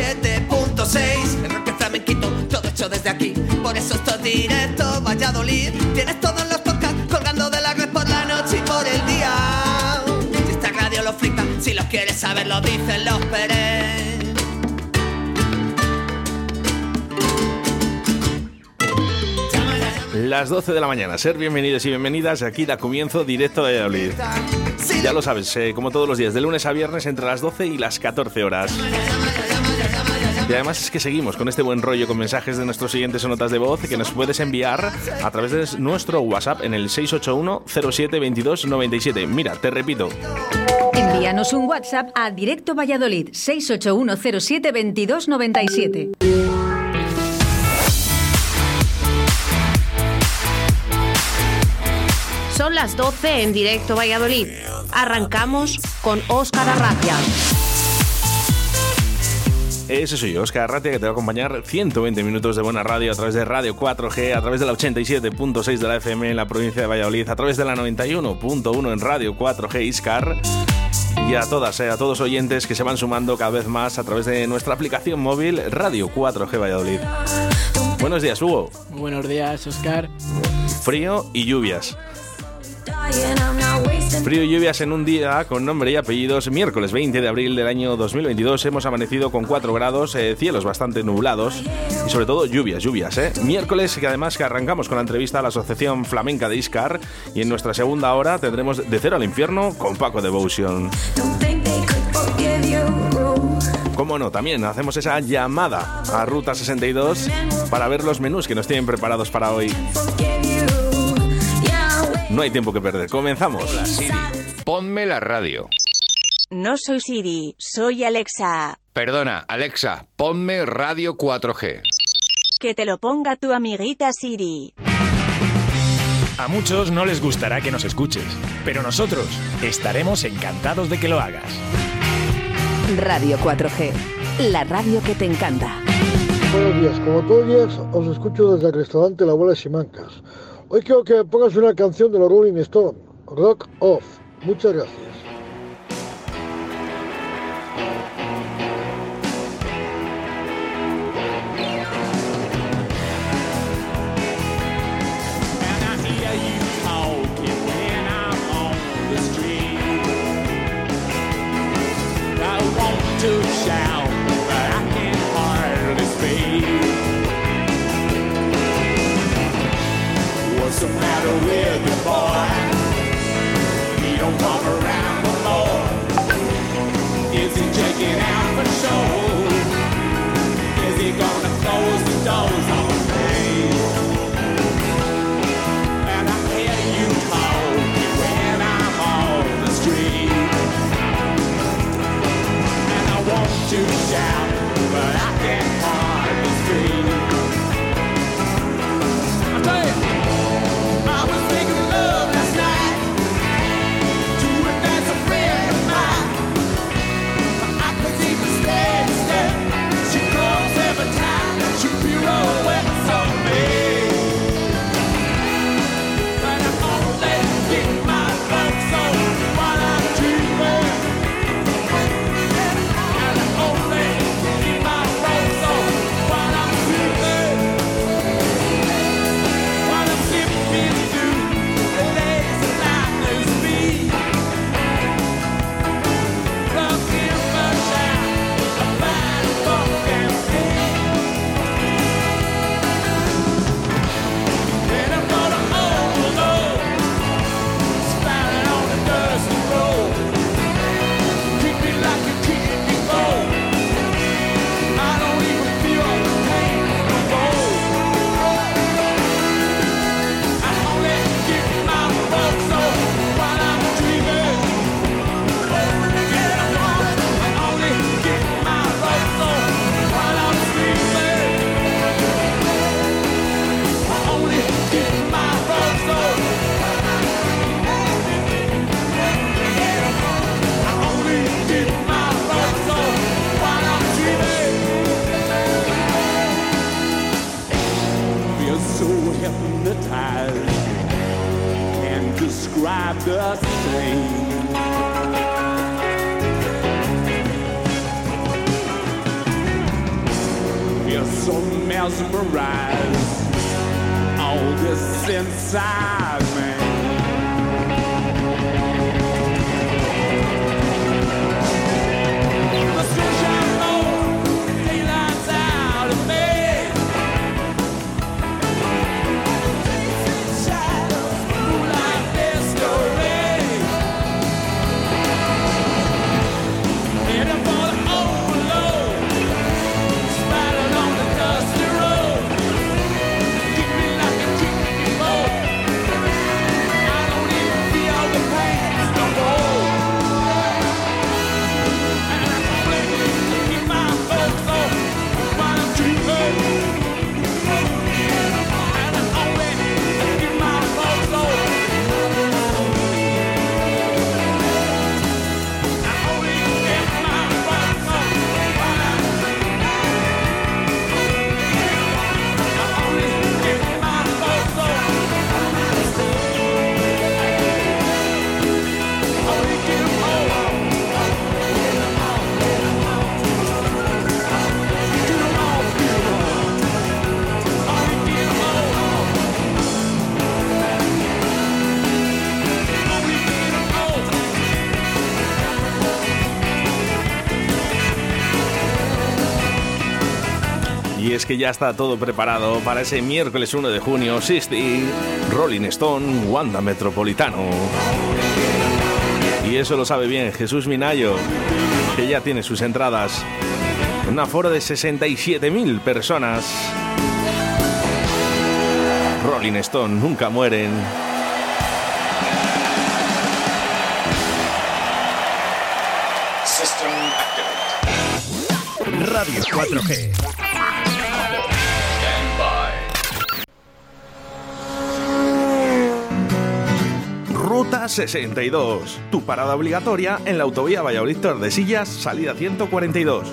el 87.6. El rock flamenquito, todo hecho desde aquí. Por eso esto es directo, Valladolid. Tienes todos los podcasts colgando de la red por la noche y por el día. Si esta radio lo flipa, si los quieres saber, lo dicen los Pérez. Las 12 de la mañana, ser bienvenidos y bienvenidas. Aquí da comienzo directo de Valladolid. Ya lo sabes, eh, como todos los días, de lunes a viernes entre las 12 y las 14 horas. Y además es que seguimos con este buen rollo con mensajes de nuestros siguientes o notas de voz que nos puedes enviar a través de nuestro WhatsApp en el 681 07 22 97. Mira, te repito. Envíanos un WhatsApp a Directo Valladolid 681 07 22 97. Son las 12 en directo Valladolid. Arrancamos con Óscar Arratia. Ese soy yo, Oscar Arratia, que te va a acompañar 120 minutos de buena radio a través de Radio 4G, a través de la 87.6 de la FM en la provincia de Valladolid, a través de la 91.1 en Radio 4G Iscar y a todas, eh, a todos oyentes que se van sumando cada vez más a través de nuestra aplicación móvil Radio 4G Valladolid. Buenos días, Hugo. Buenos días, Oscar. Frío y lluvias. Frío y lluvias en un día con nombre y apellidos. Miércoles 20 de abril del año 2022 hemos amanecido con 4 grados, eh, cielos bastante nublados y sobre todo lluvias, lluvias. Eh. Miércoles que además que arrancamos con la entrevista a la Asociación Flamenca de Iscar y en nuestra segunda hora tendremos De Cero al Infierno con Paco Devotion. Como no, también hacemos esa llamada a Ruta 62 para ver los menús que nos tienen preparados para hoy. No hay tiempo que perder. Comenzamos. Hola Siri, ponme la radio. No soy Siri, soy Alexa. Perdona, Alexa, ponme radio 4G. Que te lo ponga tu amiguita Siri. A muchos no les gustará que nos escuches, pero nosotros estaremos encantados de que lo hagas. Radio 4G, la radio que te encanta. Buenos días, como todos los días os escucho desde el restaurante La Abuela Simancas. Hoy quiero que pongas una canción de los Rolling Stone, Rock Off. Muchas gracias. Que ya está todo preparado para ese miércoles 1 de junio, Sisti, Rolling Stone, Wanda Metropolitano. Y eso lo sabe bien Jesús Minayo, que ya tiene sus entradas. Un aforo de 67.000 personas. Rolling Stone, nunca mueren. System activate. Radio 4G. 62, tu parada obligatoria en la autovía Valladolid Tordesillas, salida 142.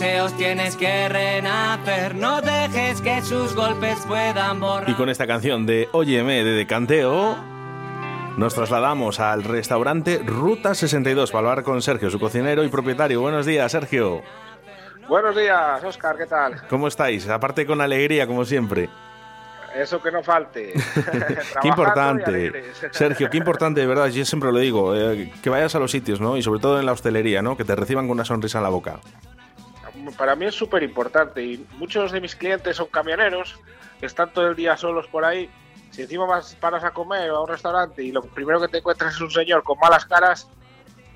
Deseos tienes que renacer. No dejes que sus golpes puedan borrar. Y con esta canción de Óyeme de Decanteo, nos trasladamos al restaurante Ruta 62 para hablar con Sergio, su cocinero y propietario. Buenos días, Sergio. Buenos días, Oscar, ¿qué tal? ¿Cómo estáis? Aparte con alegría, como siempre. Eso que no falte. Qué importante. Sergio, qué importante, de verdad, yo siempre lo digo, eh, que vayas a los sitios, ¿no? Y sobre todo en la hostelería, ¿no? Que te reciban con una sonrisa en la boca. Para mí es súper importante y muchos de mis clientes son camioneros que están todo el día solos por ahí. Si encima vas paras a comer o a un restaurante y lo primero que te encuentras es un señor con malas caras,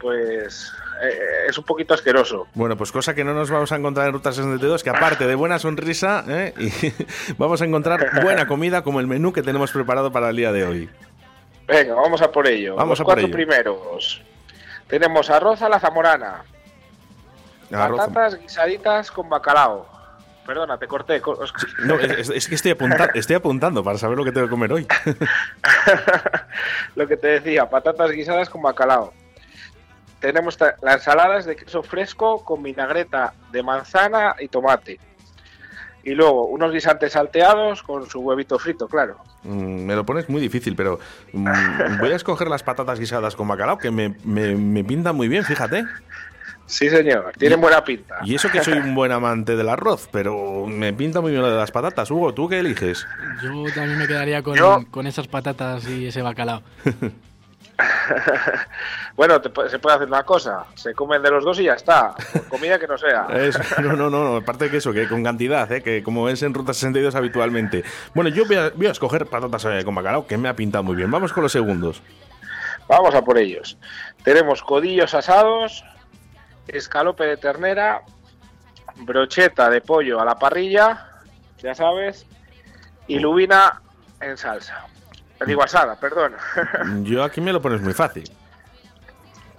pues eh, es un poquito asqueroso. Bueno, pues cosa que no nos vamos a encontrar en Ruta 62, que aparte de buena sonrisa, ¿eh? y vamos a encontrar buena comida como el menú que tenemos preparado para el día de hoy. Venga, vamos a por ello. Vamos Los a por cuatro ello. primeros. Tenemos arroz a la zamorana, patatas guisaditas con bacalao. Perdona, te corté. Oscar. No, es, es que estoy, apunta- estoy apuntando para saber lo que tengo que comer hoy. Lo que te decía, patatas guisadas con bacalao. Tenemos las ensaladas de queso fresco con vinagreta de manzana y tomate. Y luego unos guisantes salteados con su huevito frito, claro. Mm, me lo pones muy difícil, pero mm, voy a escoger las patatas guisadas con bacalao, que me, me, me pintan muy bien, fíjate. Sí, señor, tienen buena pinta. Y eso que soy un buen amante del arroz, pero me pinta muy bien lo de las patatas. Hugo, ¿tú qué eliges? Yo también me quedaría con, Yo- con esas patatas y ese bacalao. bueno, te se puede hacer una cosa. Se comen de los dos y ya está. Por comida que no sea. Es- no, no, no, no, aparte de que eso, que con cantidad, ¿eh? que como es en Ruta 62 habitualmente. Bueno, yo voy a, voy a escoger patatas eh, con bacalao, que me ha pintado muy bien. Vamos con los segundos. Vamos a por ellos. Tenemos codillos asados, escalope de ternera, brocheta de pollo a la parrilla, ya sabes, y lubina en salsa. Digo asada, perdón. Yo aquí me lo pones muy fácil.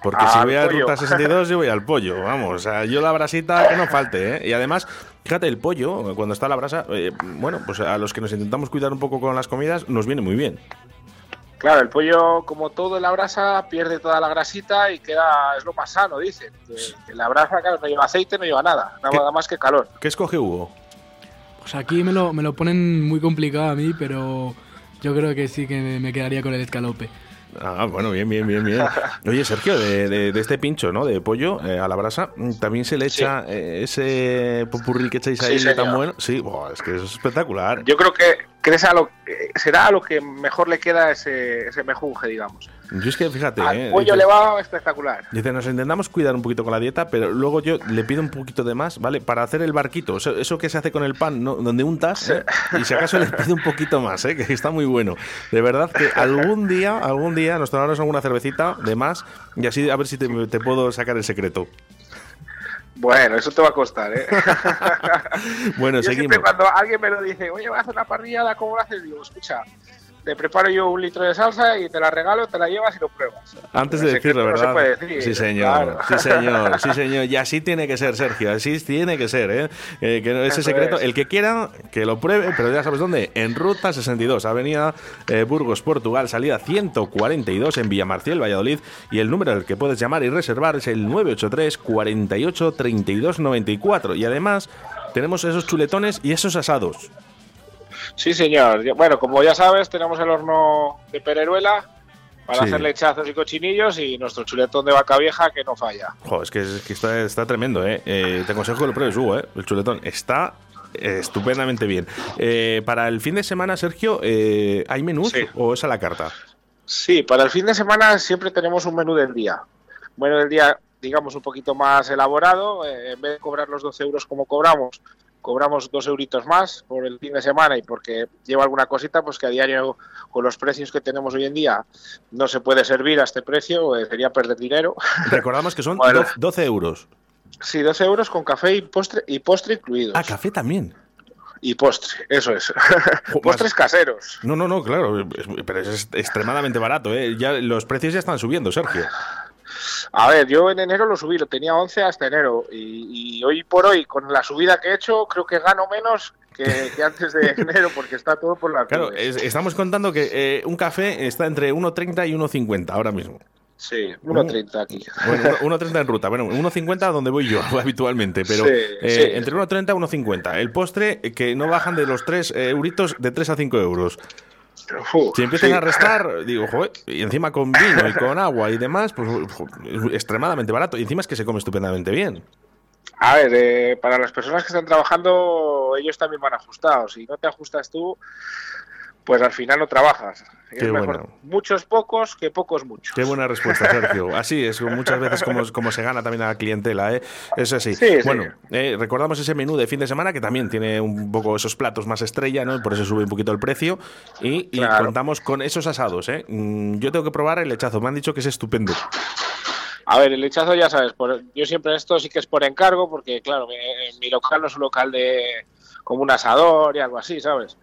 Porque Al si voy a. Ruta 62, yo voy al pollo, vamos. O sea, yo la brasita que no falte, ¿eh? Y además, fíjate, el pollo, cuando está a la brasa, eh, bueno, pues a los que nos intentamos cuidar un poco con las comidas, nos viene muy bien. Claro, el pollo, como todo en la brasa, pierde toda la grasita y queda, es lo más sano, dicen. Que, que la brasa, claro, no lleva aceite, no lleva nada, nada más que calor. ¿Qué escoge Hugo? Pues aquí me lo, me lo ponen muy complicado a mí, pero yo creo que sí que me quedaría con el escalope. Ah, bueno, bien, bien, bien, bien. Oye, Sergio, de, de- de este pincho, ¿no? De pollo eh, a la brasa, también se le echa eh, ese popurrí que echáis ahí Sí, tan bueno. Sí, buah, es que es espectacular. Yo creo que, que es a lo, que- será a lo que mejor le queda ese, ese mejunje, digamos. Yo es que fíjate, Al eh, pollo dice- le va espectacular. Dice, nos intentamos cuidar un poquito con la dieta, pero luego yo le pido un poquito de más, ¿vale? Para hacer el barquito, eso, eso que se hace con el pan, ¿no? donde untas, ¿eh? y si acaso le pido un poquito más, ¿eh? que está muy bueno. De verdad que algún día, algún día nos tomaremos alguna cervecita de más y así a ver si te, te puedo sacar el secreto. Bueno, eso te va a costar, ¿eh? Bueno, yo seguimos. siempre cuando alguien me lo dice, oye, voy a hacer una parrillada, ¿cómo lo haces? Digo, escucha, te preparo yo un litro de salsa y te la regalo, te la llevas y lo pruebas. Antes de decirlo, secreto no se ¿verdad? puede decir, sí, señor. claro. Sí, señor. Sí, señor. Y así tiene que ser, Sergio. Así tiene que ser, ¿eh? Eh, que no- ese Eso secreto, es. el que quiera, que lo pruebe, pero ya sabes dónde. En Ruta 62, Avenida eh, Burgos, Portugal, salida 142 en Villamarciel, Valladolid. Y el número al que puedes llamar y reservar es el 983 48 32 94. Y además, tenemos esos chuletones y esos asados. Sí, señor. Bueno, como ya sabes, tenemos el horno de Pereruela para Sí. hacer lechazos y cochinillos y nuestro chuletón de vaca vieja que no falla. Jo, es que, es que está, está tremendo, ¿eh? Eh, Te aconsejo que lo pruebes, Hugo, ¿eh? El chuletón está estupendamente bien. Eh, para el fin de semana, Sergio, eh, ¿hay menús o es a la carta? Sí, para el fin de semana siempre tenemos un menú del día. Un menú del día, digamos, un poquito más elaborado. eh, en vez de cobrar los 12 euros como cobramos, cobramos dos euritos más por el fin de semana y porque lleva alguna cosita, pues que a diario, con los precios que tenemos hoy en día, no se puede servir a este precio, eh, sería perder dinero. Recordamos que son Bueno. doce- 12 euros. Sí, 12 euros con café y postre, y postre incluidos. Ah, café también. Y postre, eso es. Postres caseros. No, no, no, claro, pero es extremadamente barato, ¿eh? Ya, los precios ya están subiendo, Sergio. A ver, yo en enero lo subí, lo tenía 11 hasta enero. Y, y hoy por hoy, con la subida que he hecho, creo que gano menos que, que antes de enero, porque está todo por la Claro, es- estamos contando que eh, un café está entre 1,30 y 1,50 ahora mismo. Sí, 1.30 aquí. Bueno, uno- 1,30 en ruta. Bueno, 1,50 donde voy yo habitualmente, pero Sí, eh, sí. entre 1,30 y 1,50. El postre eh, que no bajan de los 3 euritos de 3 a 5 euros. Uf, Si empiezan sí. a restar, digo, joder, y encima con vino y con agua y demás, pues jo, es extremadamente barato. Y encima es que se come estupendamente bien. A ver, eh, para las personas que están trabajando, ellos también van ajustados. Si no te ajustas tú, pues al final no trabajas. Es mejor muchos pocos que pocos muchos. Qué buena respuesta, Sergio. Así es, muchas veces como, como se gana también a la clientela, ¿eh? Es así. Sí, sí. Bueno, eh, recordamos ese menú de fin de semana que también tiene un poco esos platos más estrella, ¿no? Por eso sube un poquito el precio. Y, contamos con esos asados, ¿eh? Mm, Yo tengo que probar el lechazo. Me han dicho que es estupendo. A ver, el lechazo ya sabes, por- yo siempre esto sí que es por encargo, porque claro, mi, mi local no es un local de como un asador y algo así, ¿sabes?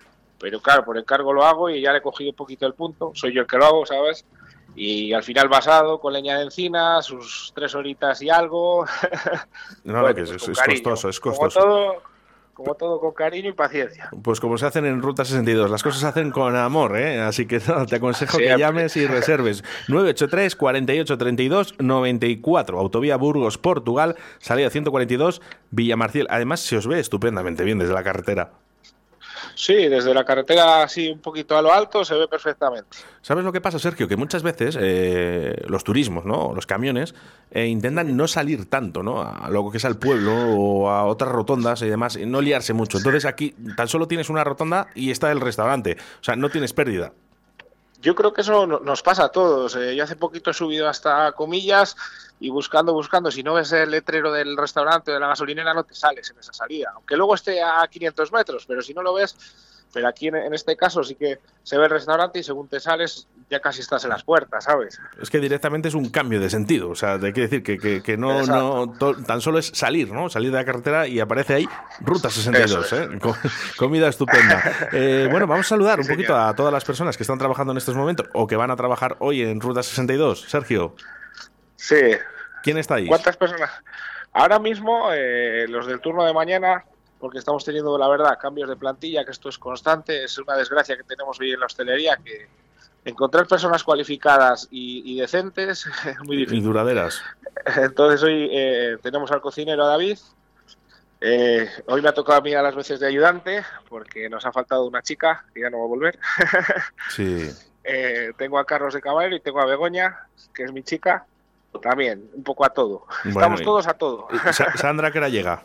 Pero claro, por encargo lo hago y ya le he cogido un poquito el punto, soy yo el que lo hago, ¿sabes? Y al final basado con leña de encina, sus tres horitas y algo. No, Bueno, que es, pues es costoso, es Como costoso. todo, como todo con cariño y paciencia. Pues como se hacen en Ruta 62, las cosas se hacen con amor, ¿eh? Así que no, te aconsejo que llames y reserves. 983 48 32 94, Autovía Burgos, Portugal, salida 142, Villamarciel. Además, se os ve estupendamente bien desde la carretera. Sí, desde la carretera así un poquito a lo alto se ve perfectamente. ¿Sabes lo que pasa, Sergio? Que muchas veces eh, los turismos, ¿no? Los camiones eh, intentan no salir tanto, ¿no? A lo que es al pueblo o a otras rotondas y demás, no liarse mucho. Entonces aquí tan solo tienes una rotonda y está el restaurante. O sea, no tienes pérdida. Yo creo que eso no- nos pasa a todos. Eh, yo hace poquito he subido hasta comillas y buscando, buscando, si no ves el letrero del restaurante o de la gasolinera no te sales en esa salida, aunque luego esté a 500 metros, pero si no lo ves, pero aquí en, en este caso sí que se ve el restaurante y según te sales ya casi estás en las puertas, ¿sabes? Es que directamente es un cambio de sentido. O sea, hay que decir que, que- que no, Exacto. no to- tan solo es salir, ¿no? Salir de la carretera y aparece ahí Ruta 62, Eso ¿eh? Co- comida estupenda. Eh, bueno, vamos a saludar un Sí, poquito a todas las personas que están trabajando en estos momentos o que van a trabajar hoy en Ruta 62. Sergio, Sí. ¿quién está ahí? ¿Cuántas personas? Ahora mismo, eh, los del turno de mañana, porque estamos teniendo, la verdad, cambios de plantilla, que esto es constante, es una desgracia que tenemos hoy en la hostelería, que encontrar personas cualificadas y, y decentes es muy Y difícil. duraderas. Entonces hoy eh, tenemos al cocinero a David. Eh, hoy me ha tocado a mí a las veces de ayudante, porque nos ha faltado una chica, que ya no va a volver. Sí. Eh, tengo a Carlos de Caballero y tengo a Begoña, que es mi chica. También, un poco a todo. Bueno, Estamos y- todos a todo. Sa- Sandra, que hora llega?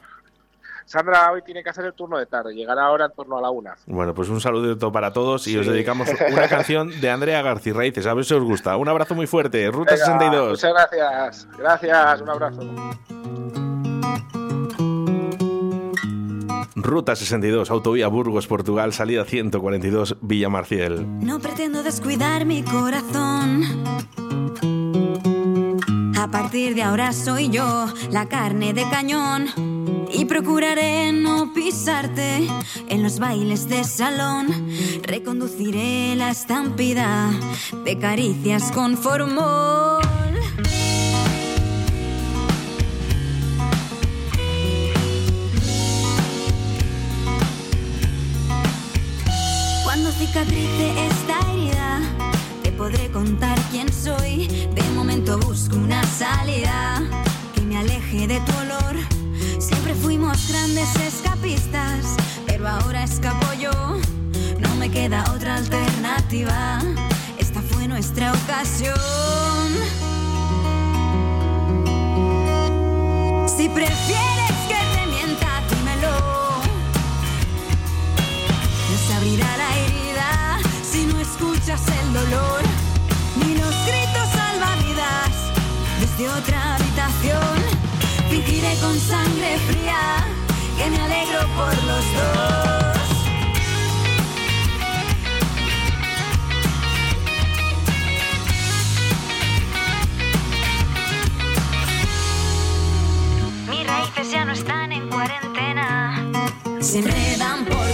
Sandra hoy tiene que hacer el turno de tarde, llegará ahora en torno a la una. Bueno, pues un saludito para todos y Sí. os dedicamos una canción de Andrea García Raíces. A ver si os gusta. Un abrazo muy fuerte. Ruta Venga, 62. Muchas gracias. Gracias, un abrazo. Ruta 62, autovía Burgos, Portugal, salida 142, Villa Marciel. No pretendo descuidar mi corazón. A partir de ahora soy yo la carne de cañón. Y procuraré no pisarte en los bailes de salón. Reconduciré la estampida de caricias con formol. Cuando cicatrice esta herida, te podré contar quién soy. Busco una salida que me aleje de tu olor. Siempre fuimos grandes escapistas, pero ahora escapo yo. No me queda otra alternativa. Esta fue nuestra ocasión. Si prefieres que te mienta, dímelo. No se abrirá la herida si no escuchas el dolor desde otra habitación. Fingiré con sangre fría que me alegro por los dos. Mis raíces ya no están en cuarentena. Se enredan por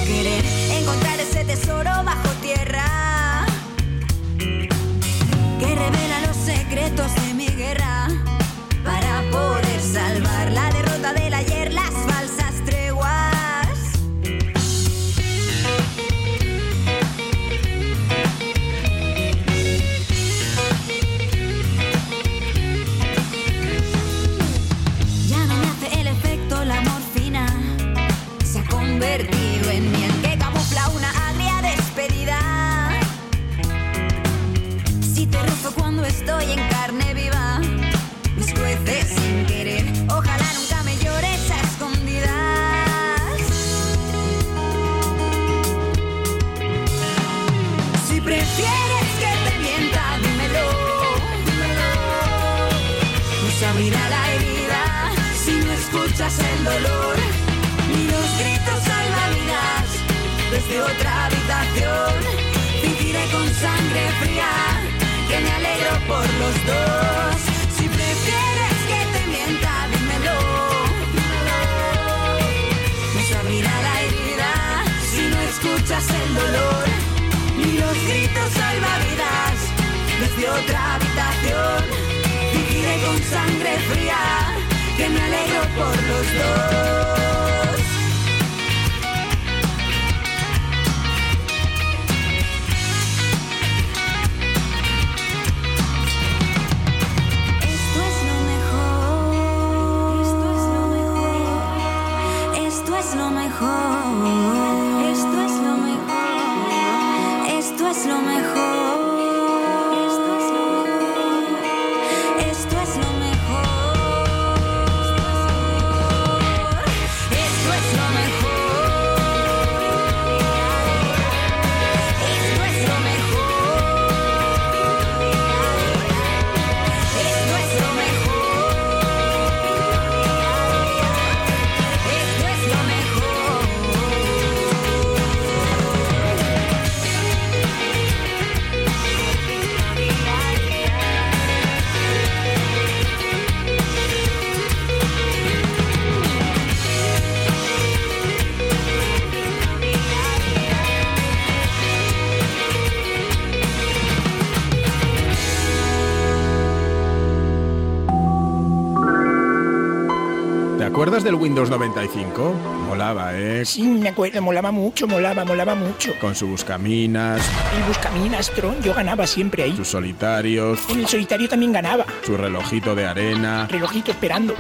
acuerdas del Windows 95? Molaba, ¿eh? Sí, me acuerdo, molaba mucho, molaba, molaba mucho. Con su buscaminas, El Buscaminas, Tron, yo ganaba siempre ahí. sus solitarios, En el solitario también ganaba. su relojito de arena. Relojito esperando.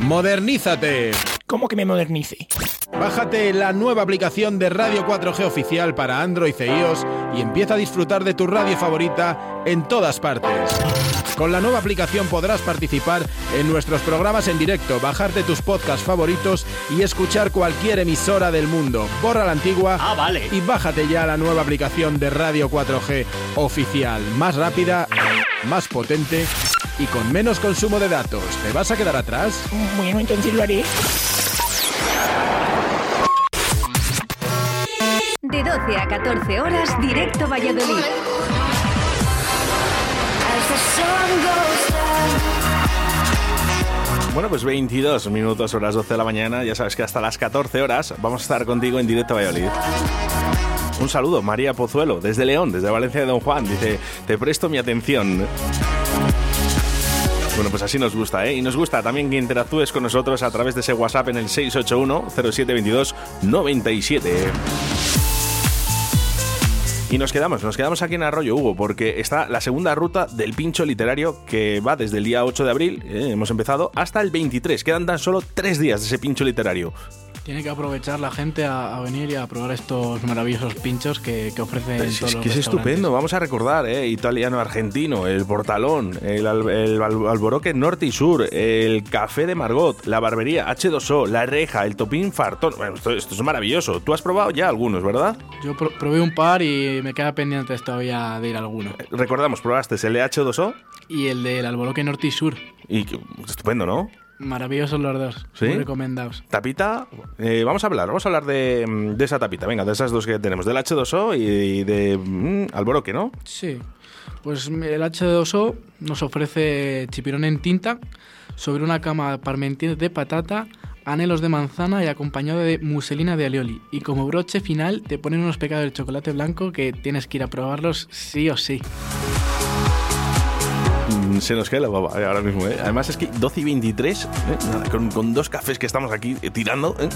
¡Modernízate! ¿Cómo que me modernice? Bájate la nueva aplicación de Radio 4G oficial para Android e iOS y empieza a disfrutar de tu radio favorita en todas partes. Con la nueva aplicación podrás participar en nuestros programas en directo, bajarte tus podcasts favoritos y escuchar cualquier emisora del mundo. Borra la antigua Ah, vale. y bájate ya la nueva aplicación de Radio 4G oficial, más rápida, más potente y con menos consumo de datos. ¿Te vas a quedar atrás? Bueno, entonces lo haré. De 12 a 14 horas, directo Valladolid. Bueno, pues 22 minutos, horas 12 de la mañana. Ya sabes que hasta las 14 horas vamos a estar contigo en directo a Valladolid. Un saludo, María Pozuelo, desde León, desde Valencia de Don Juan. Dice, te presto mi atención. Bueno, pues así nos gusta, ¿eh? Y nos gusta también que interactúes con nosotros a través de ese WhatsApp en el 681-0722-97. Y nos quedamos, nos quedamos aquí en Arroyo, Hugo, porque está la segunda ruta del pincho literario que va desde el día 8 de abril, ¿eh? hemos empezado, hasta el 23. Quedan tan solo tres días de ese pincho literario. Tiene que aprovechar la gente a, a venir y a probar estos maravillosos pinchos que, que ofrecen Es, todos es los que es estupendo, vamos a recordar, ¿eh? italiano argentino, el portalón, el, al- el al- alboroque norte y sur, el café de Margot, la barbería H2O, la reja, el topín fartón. Bueno, esto, esto es maravilloso. Tú has probado ya algunos, ¿verdad? Yo pro- probé un par y me queda pendiente todavía de ir a alguno. Recordamos, probaste el H2O Y el del alboroque norte y sur. y estupendo, ¿no? Maravillosos los dos. ¿Sí? Muy recomendados. Tapita, eh, vamos a hablar, vamos a hablar de, mm, de esa tapita, venga, de esas dos que tenemos, del H2O y de mm, alboroque, ¿no? Sí. Pues el H2O nos ofrece chipirón en tinta sobre una cama parmentier de patata, anhelos de manzana y acompañado de muselina de alioli. Y como broche final te ponen unos pecados de chocolate blanco que tienes que ir a probarlos sí o sí. Mm, Se nos cae la baba eh, ahora mismo, ¿eh? Además es que 12 y 23, ¿eh? Con, con dos cafés que estamos aquí eh, tirando, ¿eh?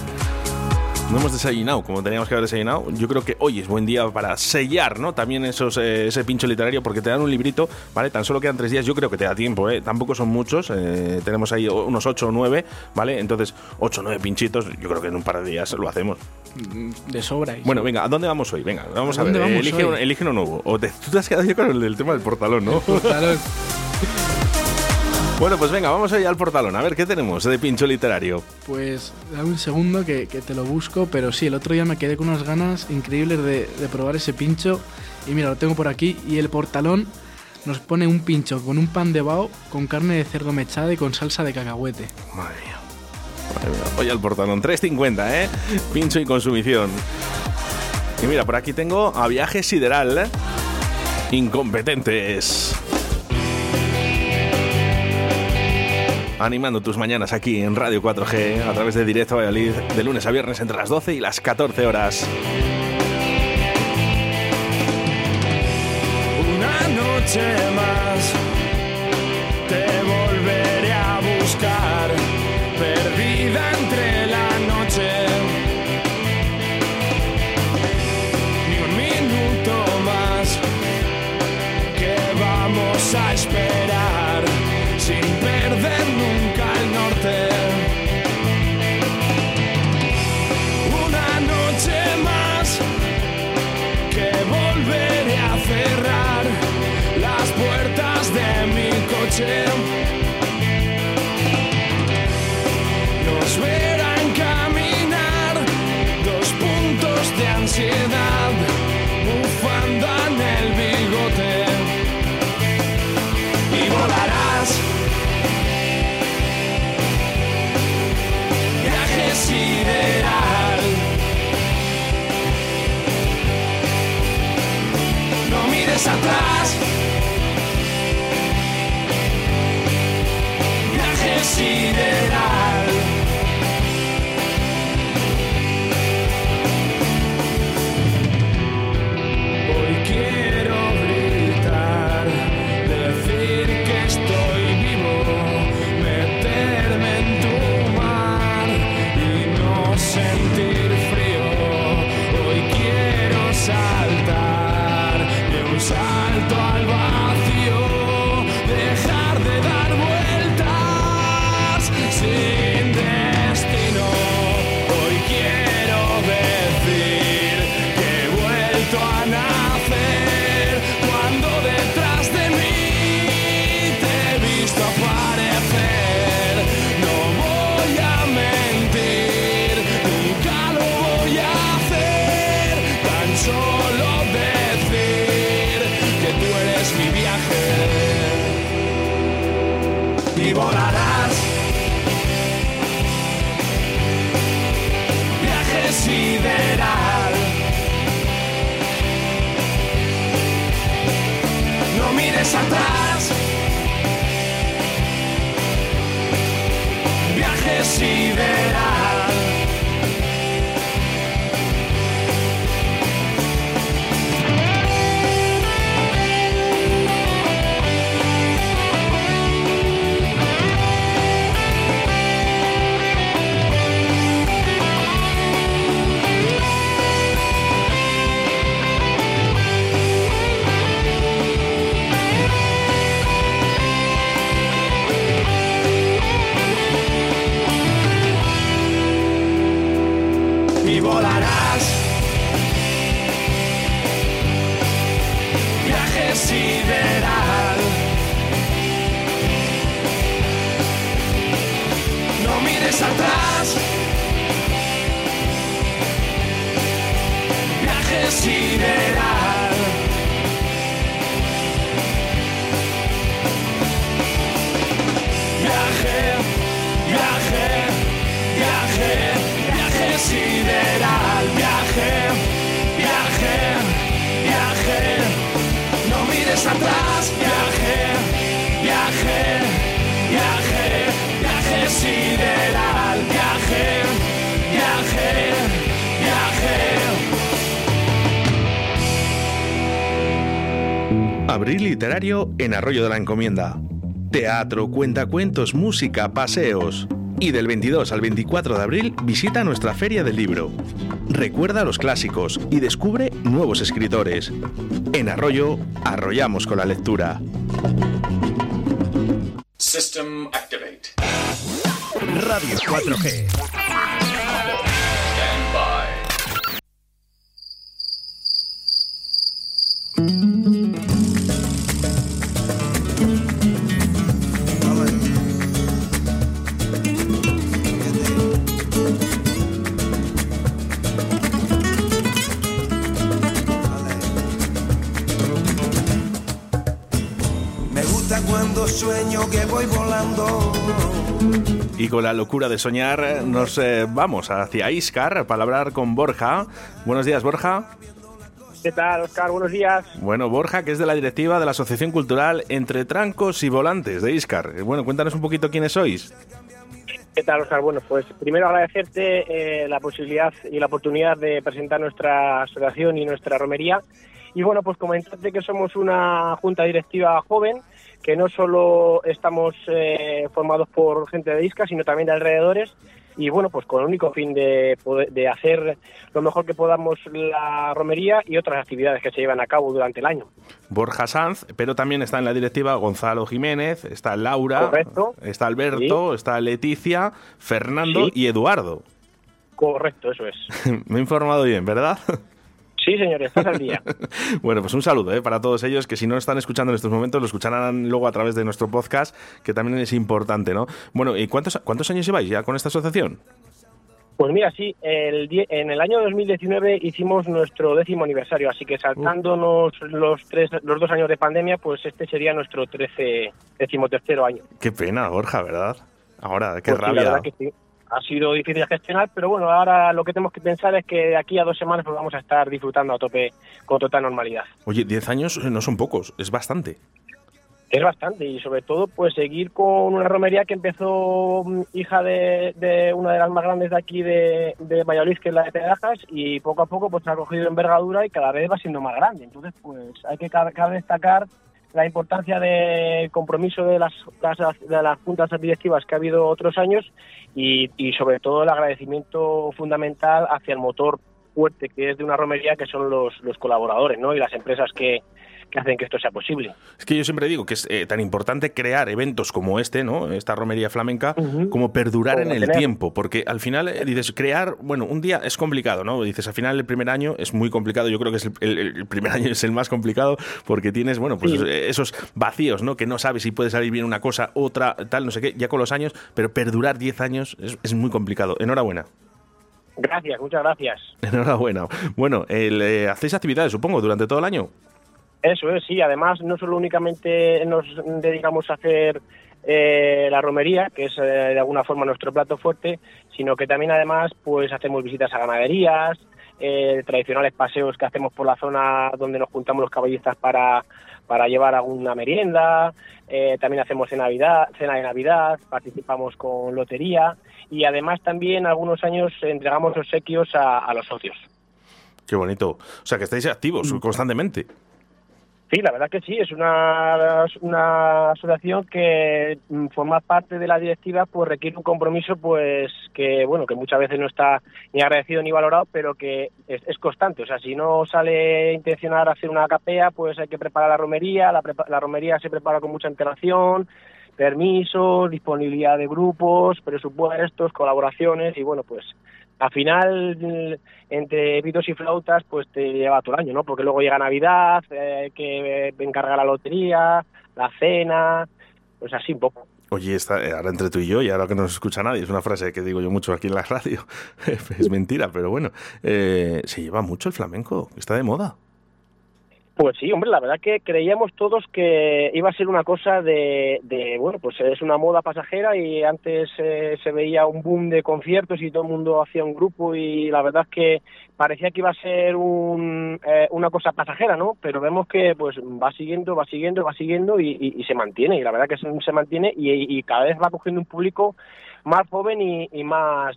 No hemos desayunado como teníamos que haber desayunado. Yo creo que hoy es buen día para sellar, ¿no? También esos, eh, ese pincho literario, porque te dan un librito, ¿vale? Tan solo quedan tres días, yo creo que te da tiempo, ¿eh? Tampoco son muchos, eh, tenemos ahí unos 8 o 9, ¿vale? Entonces, 8 o 9 pinchitos, yo creo que en un par de días lo hacemos. De sobra. Bueno, venga, ¿a dónde vamos hoy? Venga, vamos ¿A a, ver. vamos elige, un- elige uno nuevo. O te- tú te has quedado yo con el del tema del portalón, ¿no? Portalón. bueno, pues venga, vamos allá al portalón. A ver, ¿qué tenemos de pincho literario? Pues dame un segundo que, que te lo busco, pero sí, el otro día me quedé con unas ganas increíbles de, de probar ese pincho. Y mira, lo tengo por aquí. Y el portalón nos pone un pincho con un pan de bao, con carne de cerdo mechada y con salsa de cacahuete. Madre mía. Madre mía. Oye, al portalón, 3.50, ¿eh? Pincho y consumición. Y mira, por aquí tengo a Viaje Sideral. ¿eh? Incompetentes. Animando tus mañanas aquí en Radio 4G a través de Directo Valladolid de lunes a viernes entre las 12 y las 14 horas. Una noche más te volveré a buscar, perdida entre la noche. Ni un minuto más que vamos a esperar Nos verán caminar dos puntos de ansiedad, bufanda en el bigote. Y volarás. Viaje sideral. no mires atrás. Viaje sideral. En Arroyo de la Encomienda. Teatro, cuentacuentos, música, paseos. Y del 22 al 24 de abril visita nuestra feria del libro. Recuerda los clásicos y descubre nuevos escritores. En Arroyo, arrollamos con la lectura. System activate. Radio 4G. Con la locura de soñar nos eh, vamos hacia Iscar para hablar con Borja. Buenos días, Borja. ¿Qué tal, Oscar? Buenos días. Bueno, Borja, que es de la directiva de la Asociación Cultural Entre Trancos y Volantes de Iscar. Eh, Bueno, cuéntanos un poquito quiénes sois. ¿Qué tal, Oscar? Bueno, pues primero agradecerte eh, la posibilidad y la oportunidad de presentar nuestra asociación y nuestra romería. Y bueno, pues comentarte que somos una junta directiva joven, que no solo estamos eh, formados por gente de Isca, sino también de alrededores. Y bueno, pues con el único fin de, de hacer lo mejor que podamos la romería y otras actividades que se llevan a cabo durante el año. Borja Sanz, pero también está en la directiva Gonzalo Jiménez, está Laura, Correcto. está Alberto, está Leticia, Fernando Sí. y Eduardo. Correcto, eso es. Me he informado bien, ¿verdad? Sí, señores, estás al día. Bueno, pues un saludo ¿eh? para todos ellos que si no están escuchando en estos momentos lo escucharán luego a través de nuestro podcast, que también es importante, ¿no? Bueno, ¿y cuántos, cuántos años lleváis ya con esta asociación? Pues mira, sí, el en el año 2019 hicimos nuestro décimo aniversario, así que saltándonos los tres, los dos años de pandemia, pues este sería nuestro trece, decimotercero año. Qué pena, Borja, ¿verdad? Ahora, qué Pues sí, la rabia. verdad que sí. Ha sido difícil de gestionar, pero bueno, ahora lo que tenemos que pensar es que de aquí a dos semanas pues vamos a estar disfrutando a tope con total normalidad. Oye, 10 años eh, no son pocos, es bastante. Es bastante y sobre todo pues seguir con una romería que empezó mm, hija de, de una de las más grandes de aquí de, de Valladolid, que es la de Pedajas, y poco a poco pues ha cogido envergadura y cada vez va siendo más grande. Entonces pues hay que ca- cabe destacar la importancia de compromiso de las, de las juntas directivas que ha habido otros años y, y sobre todo el agradecimiento fundamental hacia el motor fuerte que es de una romería, que son los, los colaboradores, ¿no? Y las empresas que, que hacen que esto sea posible. Es que yo siempre digo que es eh, tan importante crear eventos como este, ¿no? Esta romería flamenca, como perdurar Como en el tiempo, porque al final eh, dices crear, bueno, un día es complicado, ¿no? Dices al final el primer año es muy complicado. Yo creo que es el, el- el primer año es el más complicado porque tienes, bueno, pues Sí. eh, esos vacíos, ¿no? Que no sabes si puede salir bien una cosa, otra, tal, no sé qué. Ya con los años, pero perdurar 10 años es, es muy complicado. Enhorabuena. Gracias, muchas gracias. Enhorabuena. Bueno, el, eh, hacéis actividades, supongo, durante todo el año. Eso es, sí. Además, no solo únicamente nos dedicamos a hacer eh, la romería, que es eh, de alguna forma nuestro plato fuerte, sino que también además pues hacemos visitas a ganaderías, eh, tradicionales paseos que hacemos por la zona donde nos juntamos los caballistas para, para llevar alguna merienda, eh, también hacemos cena, Navidad, cena de Navidad, participamos con lotería y además también algunos años entregamos obsequios a, a los socios. Qué bonito. O sea, que estáis activos constantemente. Sí, la verdad que sí, es una, una asociación que mm, formar parte de la directiva pues requiere un compromiso pues que bueno que muchas veces no está ni agradecido ni valorado pero que es, es constante. O sea si no sale intencionar hacer una capea pues hay que preparar la romería la, la romería se prepara con mucha antelación permisos disponibilidad de grupos presupuestos colaboraciones y bueno pues al final entre pitos y flautas pues te lleva todo el año no porque luego llega navidad eh, que eh, encargar la lotería la cena pues así un poco Oye, está, eh, ahora entre tú y yo, y ahora que no nos escucha nadie, es una frase que digo yo mucho aquí en la radio. es mentira, pero bueno. eh, se lleva mucho el flamenco, está de moda. Pues sí, hombre, la verdad que creíamos todos que iba a ser una cosa de, de, bueno, pues es una moda pasajera y antes eh, se veía un boom de conciertos y todo el mundo hacía un grupo y la verdad que parecía que iba a ser un, eh, una cosa pasajera, ¿no? Pero vemos que pues va siguiendo, va siguiendo, va siguiendo y, y- se mantiene y la verdad que se, mantiene y, cada vez va cogiendo un público más joven y más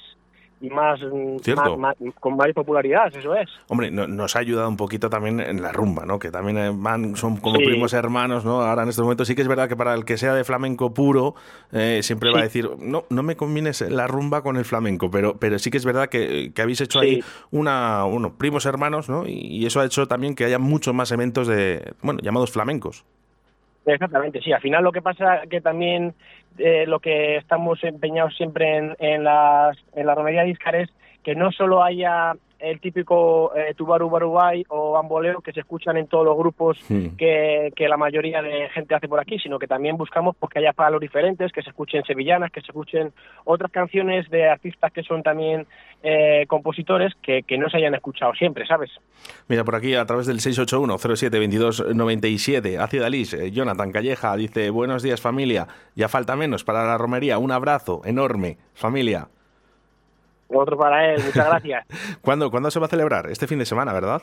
y más, Cierto. más- más- con más popularidad, eso es. Hombre, no- nos ha ayudado un poquito también en la rumba, ¿no? Que también eh, van, son como Sí. primos hermanos, ¿no? Ahora en estos momentos sí que es verdad que para el que sea de flamenco puro, eh, siempre va a decir, no, no me combines la rumba con el flamenco, pero, pero sí que es verdad que, que habéis hecho ahí una, uno, primos hermanos, ¿no? Y, y eso ha hecho también que haya muchos más eventos de, bueno, llamados flamencos. Exactamente, sí. Al final lo que pasa que también eh, lo que estamos empeñados siempre en, en, las, en la romería de Íscar es que no solo haya el típico eh, tubaru barubai o bamboleo que se escuchan en todos los grupos que, que la mayoría de gente hace por aquí, sino que también buscamos pues, que haya palos diferentes, que se escuchen sevillanas, que se escuchen otras canciones de artistas que son también eh, compositores que, que no se hayan escuchado siempre, ¿sabes? Mira, por aquí a través del 681-07-2297, Hacia Dalís, eh, Jonathan Calleja dice, buenos días familia, ya falta menos para la romería, un abrazo enorme, familia. Otro para él, muchas gracias. ¿Cuándo, ¿Cuándo se va a celebrar? Este fin de semana, ¿verdad?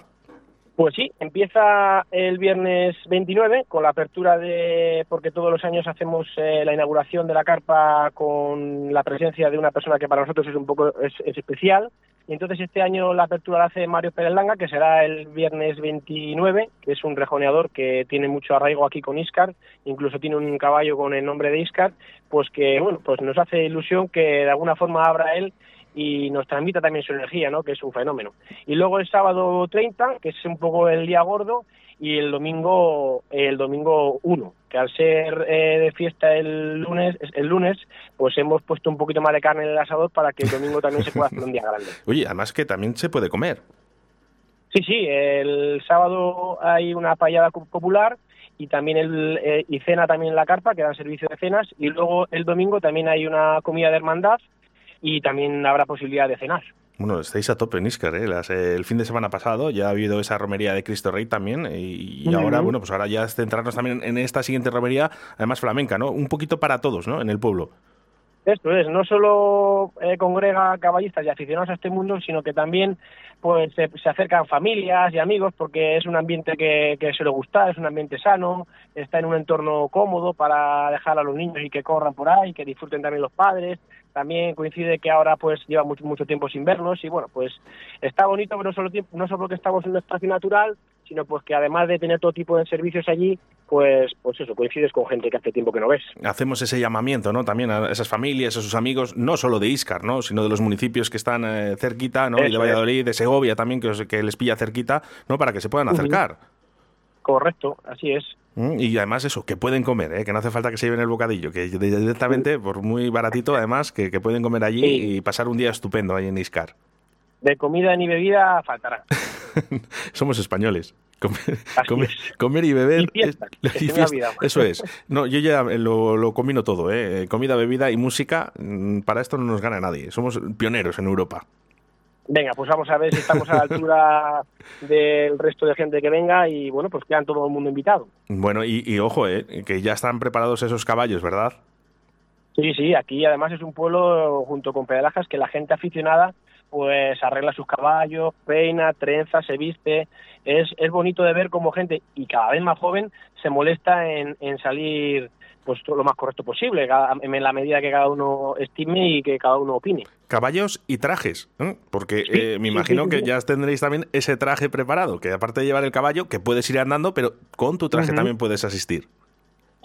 Pues sí, empieza el viernes 29 con la apertura de, porque todos los años hacemos eh, la inauguración de la carpa con la presencia de una persona que para nosotros es un poco es, es especial. Y entonces este año la apertura la hace Mario Pérez Langa, que será el viernes 29, que es un rejoneador que tiene mucho arraigo aquí con Iscar, incluso tiene un caballo con el nombre de Iscar, pues que bueno, pues nos hace ilusión que de alguna forma abra él y nos transmita también su energía, ¿no? que es un fenómeno. Y luego el sábado 30, que es un poco el día gordo, y el domingo el domingo 1, que al ser eh, de fiesta el lunes, el lunes, pues hemos puesto un poquito más de carne en el asador para que el domingo también se pueda hacer un día grande. Oye, además que también se puede comer. Sí, sí, el sábado hay una payada popular y también el eh, y cena también en la carpa, que dan servicio de cenas, y luego el domingo también hay una comida de hermandad y también habrá posibilidad de cenar. Bueno, estáis a tope en Iscar, ¿eh? Las, eh, el fin de semana pasado ya ha habido esa romería de Cristo Rey también y, ahora, bueno, pues ahora ya es centrarnos también en esta siguiente romería, además flamenca, ¿no? Un poquito para todos, ¿no? En el pueblo. Esto es, no solo eh, congrega caballistas y aficionados a este mundo, sino que también pues se, se acercan familias y amigos porque es un ambiente que, que suele gustar, es un ambiente sano, está en un entorno cómodo para dejar a los niños y que corran por ahí, que disfruten también los padres. También coincide que ahora pues lleva mucho, mucho tiempo sin vernos y bueno, pues está bonito, pero no solo, no solo porque estamos en un espacio natural, sino pues que además de tener todo tipo de servicios allí, pues, pues eso, coincides con gente que hace tiempo que no ves. Hacemos ese llamamiento, ¿no? También a esas familias, a sus amigos, no solo de Iscar, ¿no? Sino de los municipios que están eh, cerquita, ¿no? y de es. Valladolid, de Segovia también, que, os- que les pilla cerquita, ¿no? Para que se puedan acercar. Correcto, así es. Mm, Y además eso, que pueden comer, ¿eh? que no hace falta que se lleven el bocadillo, que directamente, por muy baratito, además, que, que pueden comer allí y pasar un día estupendo ahí en Iscar. De comida ni bebida faltará. Somos españoles. Comer, comer- comer y beber. Y fiesta, es- y fiesta, olvidado. Eso es. No, yo ya lo, lo combino todo, ¿eh? Comida, bebida y música. mm, Para esto no nos gana nadie. Somos pioneros en Europa. Venga, pues vamos a ver si estamos a la altura del resto de gente que venga y bueno, pues quedan todo el mundo invitado. Bueno, y, y ojo, ¿eh? que ya están preparados esos caballos, ¿verdad? Sí, sí, aquí además es un pueblo junto con Pedalajas que la gente aficionada pues arregla sus caballos, peina, trenza, se viste. Es, es bonito de ver cómo gente, y cada vez más joven, se molesta en, en salir pues todo lo más correcto posible, cada- en la medida que cada uno estime y que cada uno opine. Caballos y trajes, ¿eh? porque Sí, eh, me imagino sí, que ya tendréis también ese traje preparado, que aparte de llevar el caballo, que puedes ir andando, pero con tu traje también puedes asistir.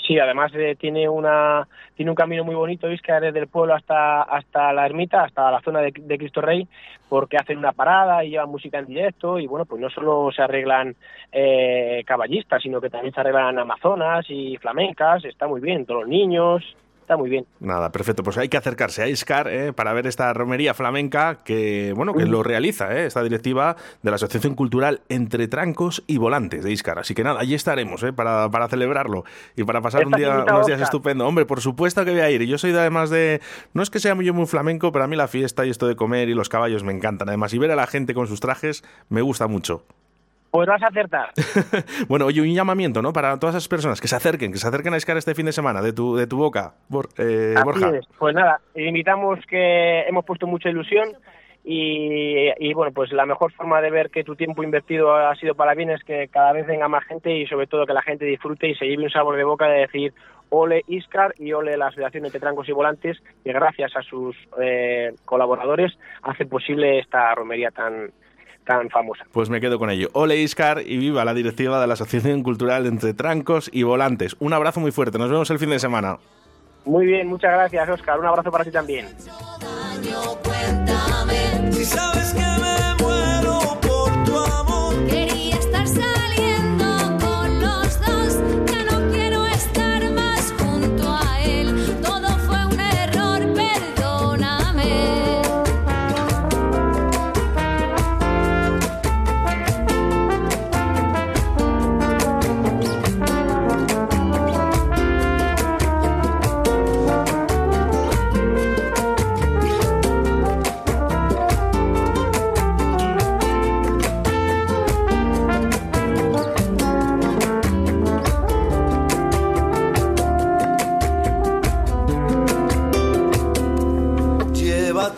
Sí, además eh, tiene una tiene un camino muy bonito, desde el pueblo hasta hasta la ermita, hasta la zona de, de Cristo Rey, porque hacen una parada y llevan música en directo y bueno, pues no solo se arreglan eh, caballistas, sino que también se arreglan amazonas y flamencas, está muy bien, todos los niños, está muy bien. Nada, perfecto. Pues hay que acercarse a Iscar ¿eh? para ver esta romería flamenca que, bueno, que lo realiza ¿eh? esta directiva de la Asociación Cultural Entre Trancos y Volantes de Iscar. Así que nada, allí estaremos ¿eh? para, para celebrarlo y para pasar un día, unos días estupendo. Hombre, por supuesto que voy a ir. Y Yo soy de, además de... No es que sea yo muy flamenco, pero a mí la fiesta y esto de comer y los caballos me encantan. Además, y ver a la gente con sus trajes me gusta mucho. Pues vas a acertar. Bueno, oye, un llamamiento, ¿no? Para todas esas personas que se acerquen, que se acerquen a Iscar este fin de semana, de tu, de tu boca, Bor- eh, Así Borja. es. Pues nada, invitamos que hemos puesto mucha ilusión y, y, bueno, pues la mejor forma de ver que tu tiempo invertido ha sido para bien es que cada vez venga más gente y sobre todo que la gente disfrute y se lleve un sabor de boca de decir ole Iscar y ole la Asociación entre Trancos y Volantes que gracias a sus eh, colaboradores hace posible esta romería tan tan famosa. Pues me quedo con ello. Ole Iscar y viva la directiva de la Asociación Cultural Entre Trancos y Volantes. Un abrazo muy fuerte. Nos vemos el fin de semana. Muy bien, muchas gracias Oscar, un abrazo para ti también.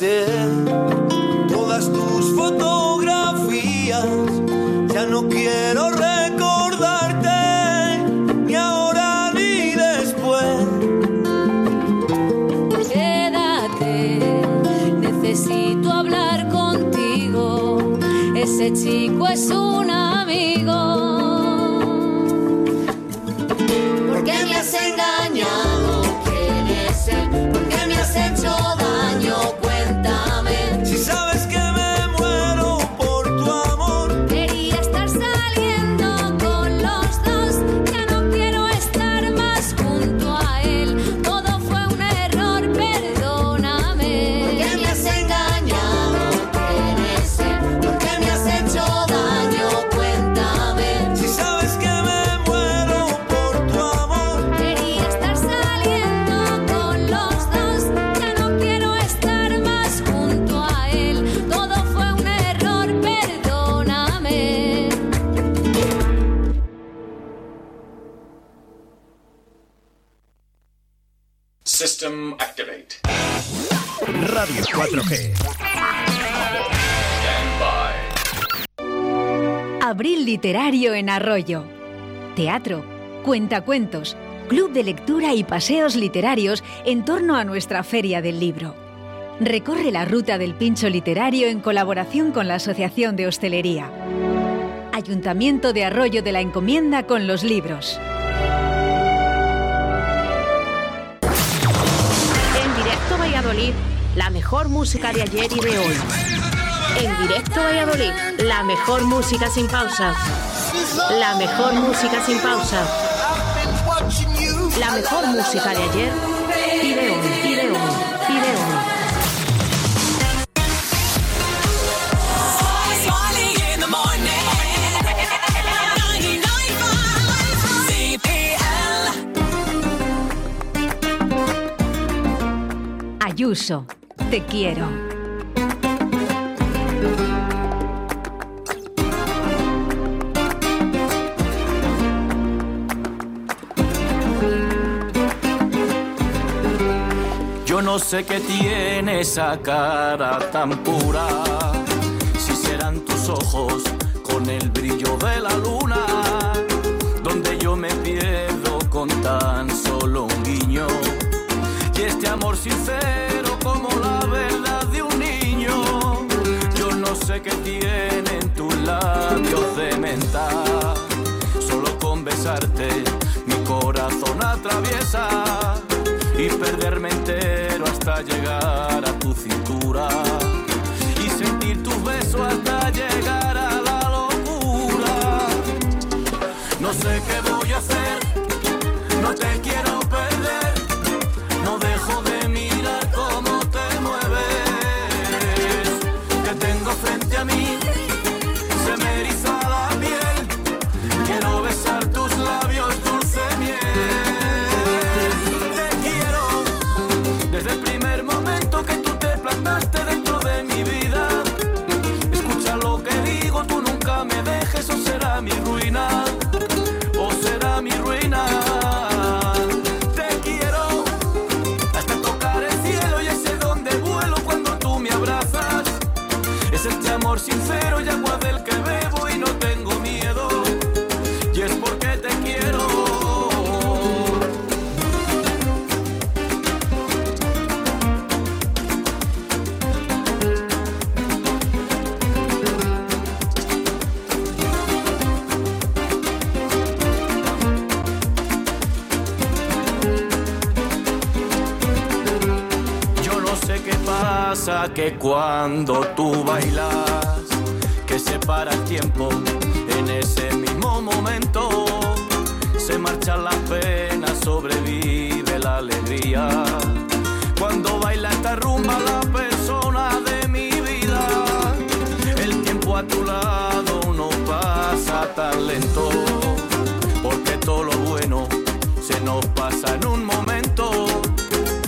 Todas tus fotografías. Ya no quiero recordarte ni ahora ni después. Quédate, necesito hablar contigo. Ese chico es un System activate. Radio 4G. Abril literario en Arroyo. Teatro, cuentacuentos, club de lectura y paseos literarios en torno a nuestra Feria del Libro. Recorre la ruta del pincho literario en colaboración con la Asociación de Hostelería. Ayuntamiento de Arroyo de la Encomienda con los libros. La mejor música de ayer y de hoy. En directo Valladolid, la mejor música sin pausa. La mejor música sin pausa. La mejor música de ayer Ayuso, te quiero. Yo no sé qué tiene esa cara tan pura, si serán tus ojos con el brillo de la luna, donde yo me pierdo con tan solo un guiño, este amor sincero como la verdad de un niño. Yo no sé qué tienen tus labios de menta, solo con besarte mi corazón atraviesa y perderme entero hasta llegar a tu cintura y sentir tus besos hasta llegar a la locura. No sé qué voy a hacer, no te quiero que cuando tú bailas, que se para el tiempo en ese mismo momento, se marcha la pena, sobrevive la alegría. Cuando baila esta rumba la persona de mi vida, el tiempo a tu lado no pasa tan lento, porque todo lo bueno se nos pasa en un momento.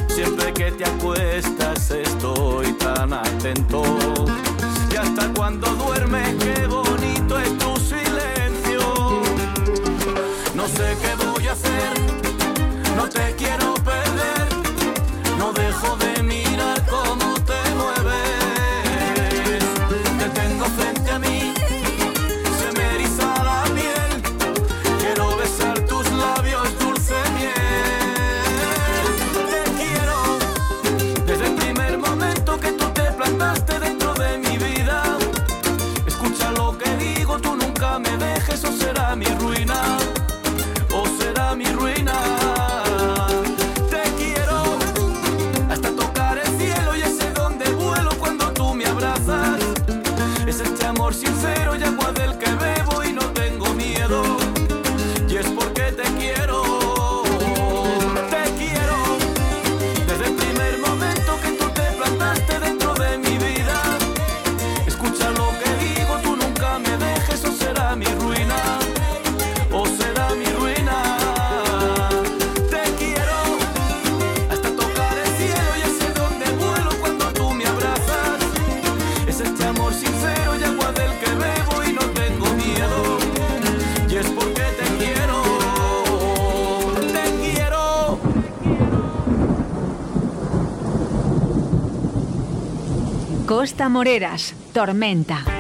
Siempre que te acuestas estoy tan atento. Y hasta cuando duermes, qué bonito Moreras, Tormenta.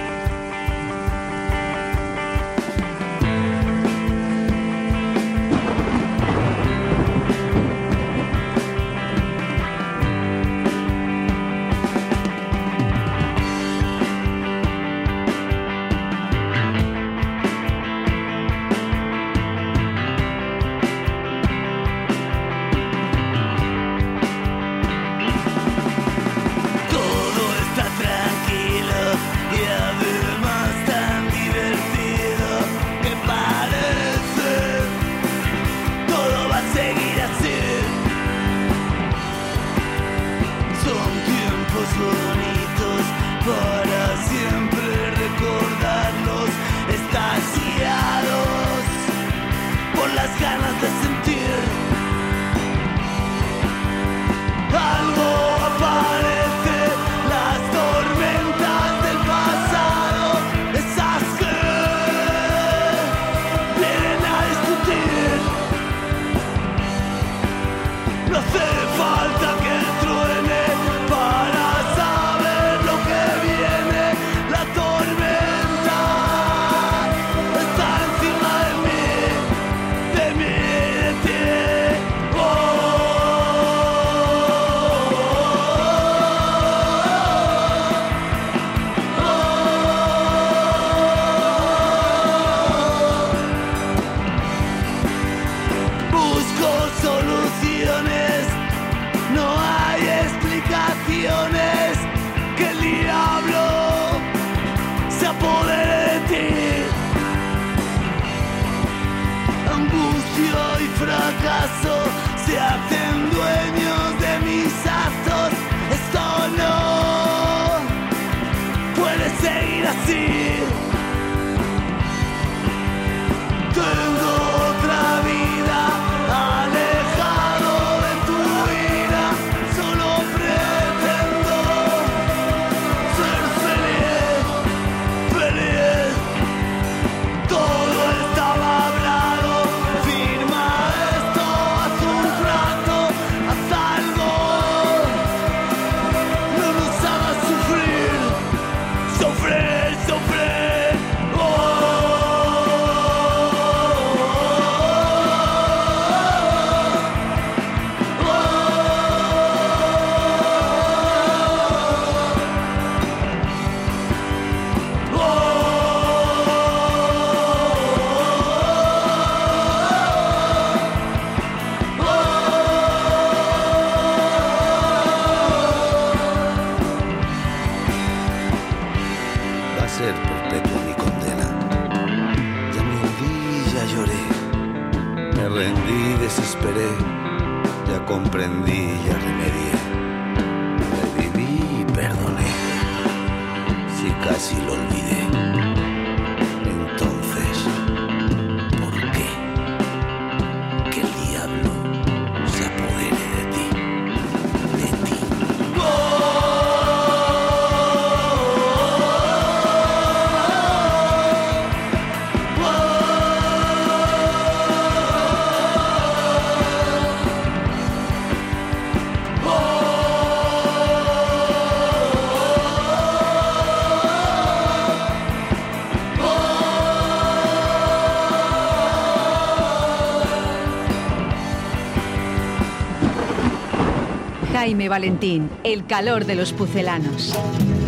Valentín, el calor de los pucelanos.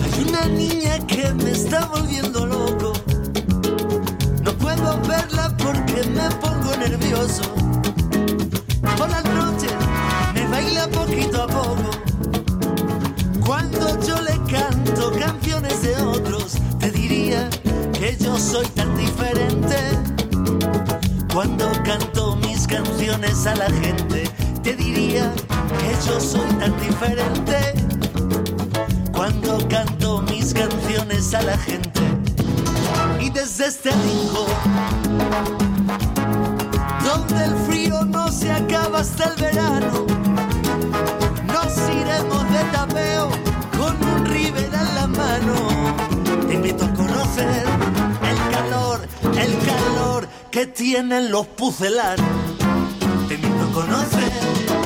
Hay una niña que me está volviendo loco. No puedo verla porque me pongo nervioso. Por las noches me baila poquito a poco. Cuando yo le canto canciones de otros, te diría que yo soy tan diferente. Cuando canto mis canciones a la gente, yo soy tan diferente. Cuando canto mis canciones a la gente y desde este rincón donde el frío no se acaba hasta el verano, nos iremos de tapeo con un river en la mano. Te invito a conocer el calor, el calor que tienen los pucelanos. Te invito a conocer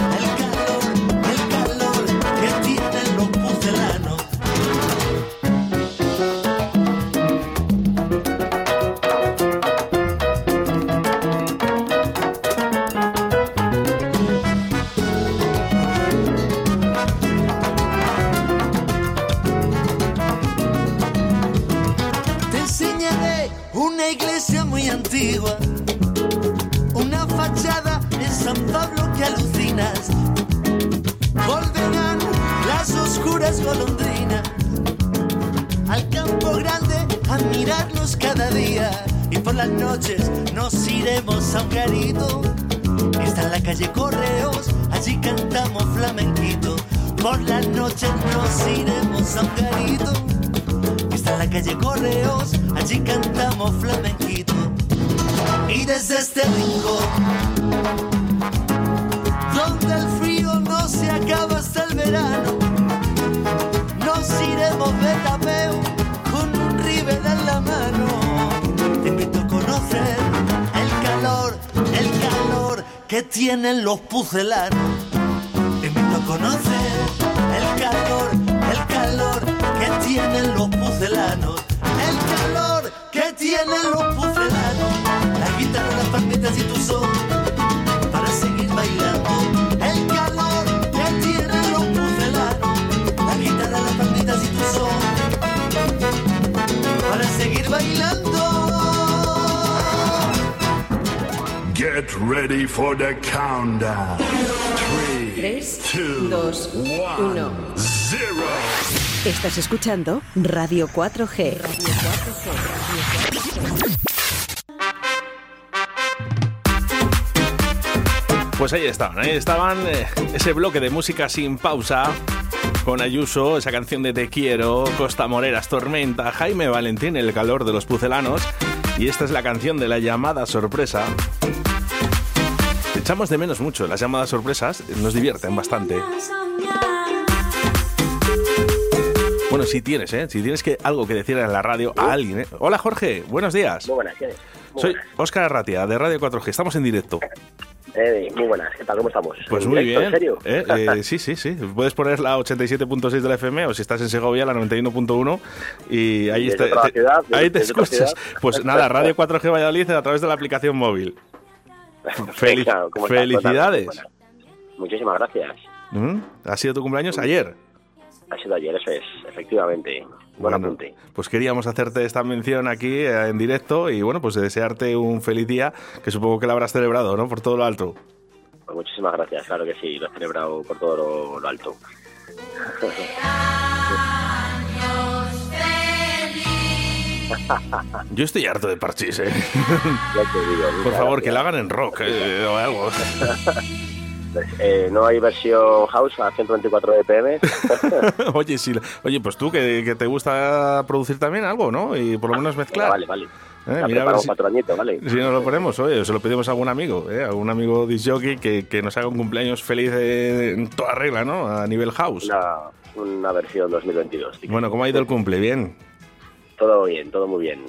está en la calle Correos, allí cantamos flamenquito. Y desde este rincón, donde el frío no se acaba hasta el verano, nos iremos de tapeo con un river en la mano. Te invito a conocer el calor, el calor que tienen los pucelanos. Te invito a conocer El calor que tienen los pucelanos. La guitarra, las palmitas y tu son para seguir bailando. El calor que tienen los pucelanos. La guitarra, las palmitas y tu son para seguir bailando. Get ready for the countdown. Three, 3, two, 2, 1. Estás escuchando Radio 4G. Pues ahí estaban, ahí estaban eh, ese bloque de música sin pausa con Ayuso, esa canción de Te quiero, Costa Moreras Tormenta, Jaime Valentín, El calor de los pucelanos y esta es la canción de la llamada sorpresa. Echamos de menos mucho las llamadas sorpresas, nos divierten bastante. Bueno, si tienes, ¿eh? Si tienes que, algo que decir en la radio a alguien, ¿eh? Hola Jorge, buenos días. Muy buenas, ¿quién es? Muy Soy. Óscar Arratia, de Radio 4G. Estamos en directo. Eh, muy buenas, ¿qué tal? ¿Cómo estamos? Pues ¿En muy directo, bien. ¿En serio? ¿eh? Eh, sí, sí, sí. Puedes poner la 87.6 de la FM o si estás en Segovia, la 91.1 y ahí, está- te, ciudad, ahí te escuchas. Pues nada, Radio 4G Valladolid a través de la aplicación móvil. Feliz- Venga, ¿cómo estás? felicidades. Buenas. Muchísimas gracias. ¿Mm? ¿Ha sido tu cumpleaños ayer? Ha sido ayer, eso es, efectivamente. Buen Bueno, apunte. Pues queríamos hacerte esta mención aquí eh, en directo y bueno, pues desearte un feliz día que supongo que lo habrás celebrado, ¿no? Por todo lo alto. Pues muchísimas gracias, claro que sí, lo he celebrado por todo lo, lo alto. Yo estoy harto de parchís, ¿eh? Ya te digo. Por favor, que gracias. lo hagan en rock eh, o algo. Eh, no hay versión house a 124 BPM. oye, sí, oye, pues tú que, que te gusta producir también algo, ¿no? Y por lo menos mezclar. Vale, vale. Eh, mira a ver preparamos si, cuatro añitos, ¿vale? si nos lo ponemos, oye, se lo pedimos a algún amigo, ¿eh? A algún amigo disjockey que, que nos haga un cumpleaños feliz eh, en toda regla, ¿no? A nivel house. Una, una versión 2022. Bueno, ¿cómo ha ido el cumple? ¿Bien? Todo bien, todo muy bien.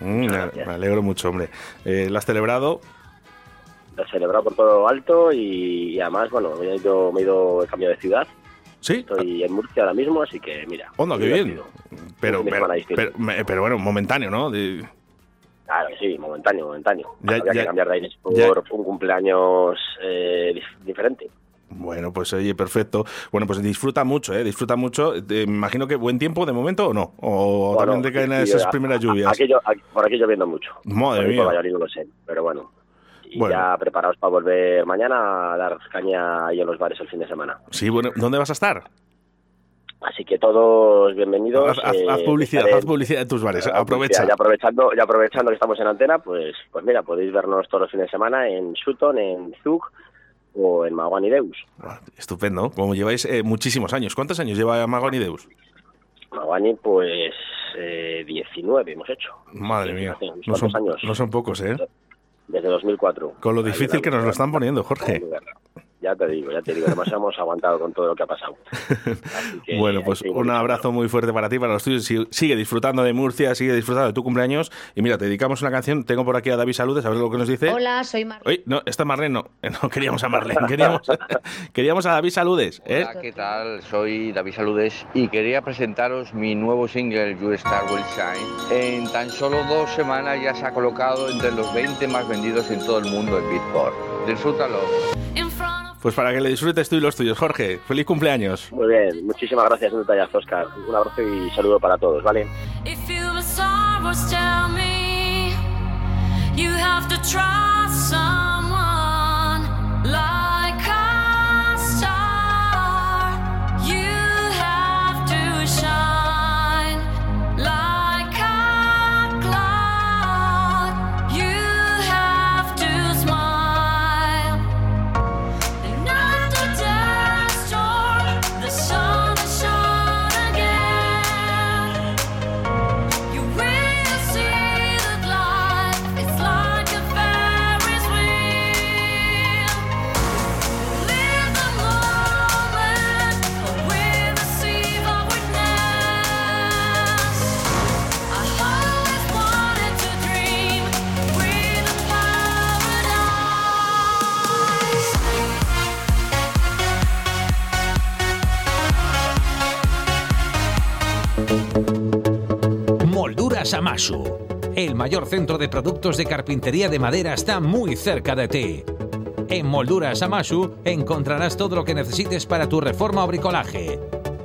Mm, me, alegro mucho, hombre. Eh, ¿Lo has celebrado? Lo celebrado por todo alto y, y además, bueno, me he ido, me he ido he cambiado de ciudad. Sí. Estoy en Murcia ahora mismo, así que mira. Onda, qué bien. Pero, bueno, momentáneo, ¿no? De- Claro, sí, momentáneo, momentáneo. Ya- Había ya- que cambiar de aires por ya- un cumpleaños eh, dif- diferente. Bueno, pues oye, perfecto. Bueno, pues disfruta mucho, ¿eh? Disfruta mucho. Eh, Me imagino que buen tiempo de momento o no. O Bueno, también te caen sí, esas primeras lluvias. Aquí, aquí- por aquí lloviendo mucho. Madre Por mía. Por Valladolid no lo sé, pero bueno. Y Bueno. ya preparados para volver mañana a dar caña ahí en los bares el fin de semana. Sí, bueno, ¿dónde vas a estar? Así que todos bienvenidos. Haz, eh, haz publicidad, haz publicidad de tus bares. Ah, Aprovecha. ya aprovechando, ya aprovechando que estamos en antena, pues, pues mira, podéis vernos todos los fines de semana en Sutton, en Zug o en Maguani Deus. Estupendo. Como lleváis eh, muchísimos años. ¿Cuántos años lleva Magoni Deus? Maguani, pues eh, 19 hemos hecho. Madre mía. No son, años. no son pocos, ¿eh? Desde 2004. Con lo difícil que nos lo están poniendo, Jorge. Ya te digo, ya te digo, además hemos aguantado con todo lo que ha pasado. Así que Bueno, pues un abrazo muy fuerte para ti, para los tuyos. Si- Sigue disfrutando de Murcia, sigue disfrutando de tu cumpleaños. Y mira, te dedicamos una canción. Tengo por aquí a David Saludes, a ver lo que nos dice. Hola, soy Mar. Oye, no, esta es Marlene, no. No queríamos a Marlene, queríamos, queríamos a David Saludes. ¿eh? Hola, ¿qué tal? Soy David Saludes y quería presentaros mi nuevo single You Star Will Shine. En tan solo dos semanas ya se ha colocado entre los 20 más vendidos en todo el mundo en Beatport. Disfrútalo. Pues para que le disfrutes tú y los tuyos, Jorge. Feliz cumpleaños. Muy bien, muchísimas gracias, un detallazo, Oscar. Un abrazo y saludo para todos, ¿vale? If you have sorrows, tell me. You have to trust someone like Molduras Amasu. El mayor centro de productos de carpintería de madera está muy cerca de ti. En Molduras Amasu encontrarás todo lo que necesites para tu reforma o bricolaje.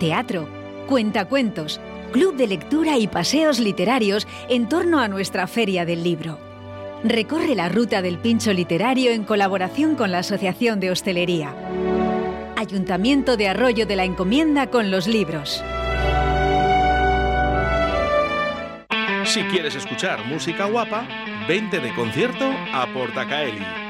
Teatro, cuentacuentos, club de lectura y paseos literarios en torno a nuestra Feria del Libro. Recorre la ruta del pincho literario en colaboración con la Asociación de Hostelería. Ayuntamiento de Arroyo de la Encomienda con los libros. Si quieres escuchar música guapa, vente de concierto a Portacaeli.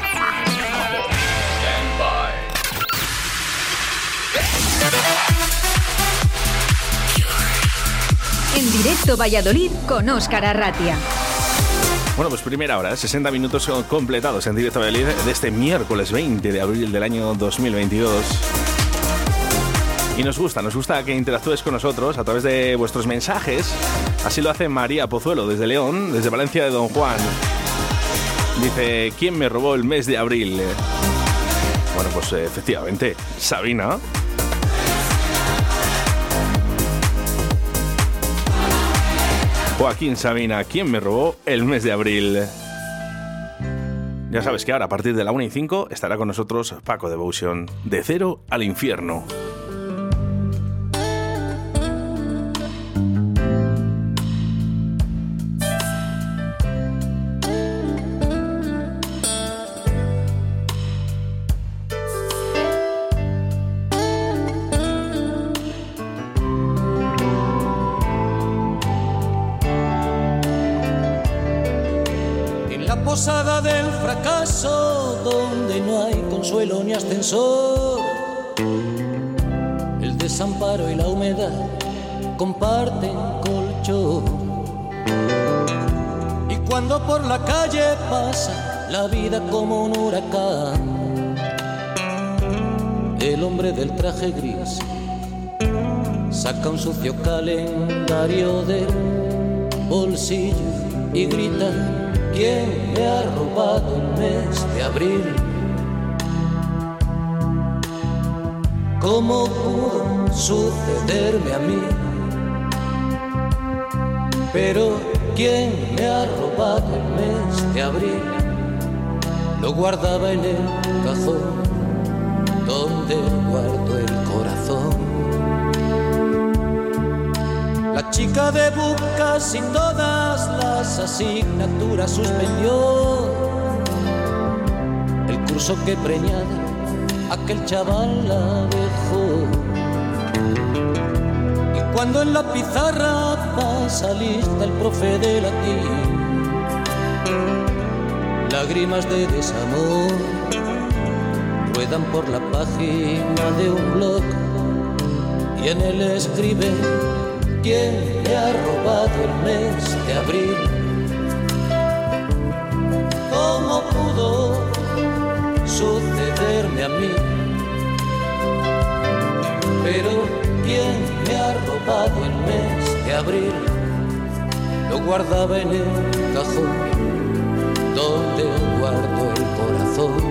En directo Valladolid con Óscar Arratia. Bueno, pues primera hora, 60 minutos completados en directo Valladolid de este miércoles 20 de abril del año 2022. Y nos gusta, nos gusta que interactúes con nosotros a través de vuestros mensajes. Así lo hace María Pozuelo desde León, desde Valencia de Don Juan. Dice, ¿quién me robó el mes de abril? Bueno, pues eh, efectivamente, Sabina. Joaquín Sabina, ¿quién me robó el mes de abril? Ya sabes que ahora a partir de la 1 y 5 estará con nosotros Paco Devotion, de cero al infierno. El desamparo y la humedad comparten colchón. Y cuando por la calle pasa la vida como un huracán, el hombre del traje gris saca un sucio calendario del bolsillo y grita ¿Quién me ha robado el mes de abril? ¿Cómo pudo sucederme a mí? Pero ¿quién me ha robado el mes de abril? Lo guardaba en el cajón donde guardo el corazón. La chica de Bucas y todas las asignaturas suspendió el curso que preñada aquel chaval la dejó. Y cuando en la pizarra pasa lista el profe de latín, lágrimas de desamor ruedan por la página de un blog y en él escribe ¿Quién me ha robado el mes de abril? ¿Cómo pudo a mí. Pero ¿quién me ha robado el mes de abril? Lo guardaba en el cajón donde guardo el corazón.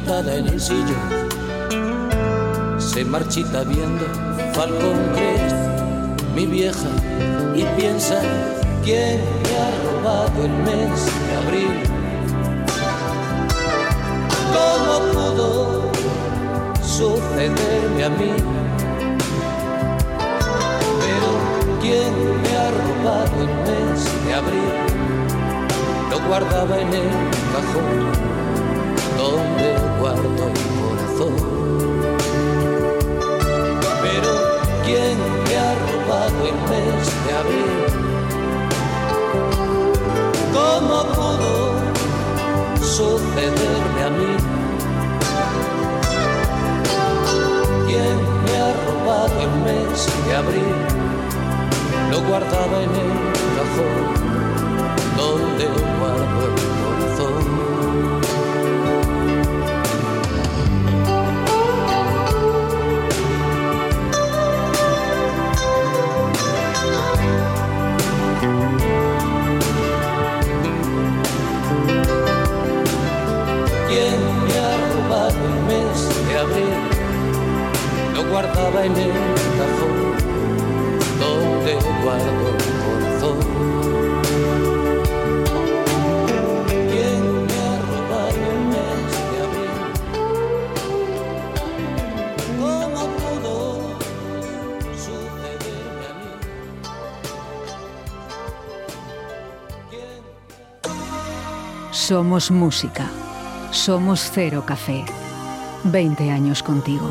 derrotada en el sillón, se marchita viendo Falcon Crest, mi vieja, y piensa quién me ha robado el mes de abril. ¿Cómo pudo sucederme a mí? Pero quién me ha robado el mes de abril? Lo guardaba en el cajón donde guardo el corazón. Pero ¿quién me ha robado el mes de abril? ¿Cómo pudo sucederme a mí? ¿Quién me ha robado el mes de abril? Lo guardaba en el cajón donde guardaba en el cajón donde guardo el corazón. ¿Quién me ha robado el mes de abril? ¿Cómo pudo sucederme a? Somos música. Somos Cero Café. 20 años contigo.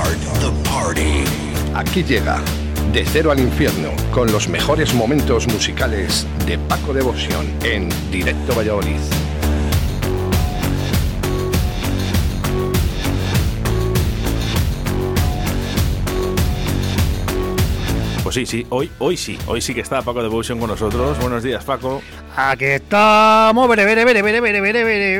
Start the party. Aquí llega De Cero al Infierno con los mejores momentos musicales de Paco Devoción en Directo Valladolid. Pues sí, sí, hoy, hoy sí, hoy sí que está Paco Devotion con nosotros. Buenos días, Paco. Aquí estamos, vere, vere, vere, vere, vere, vere, vere,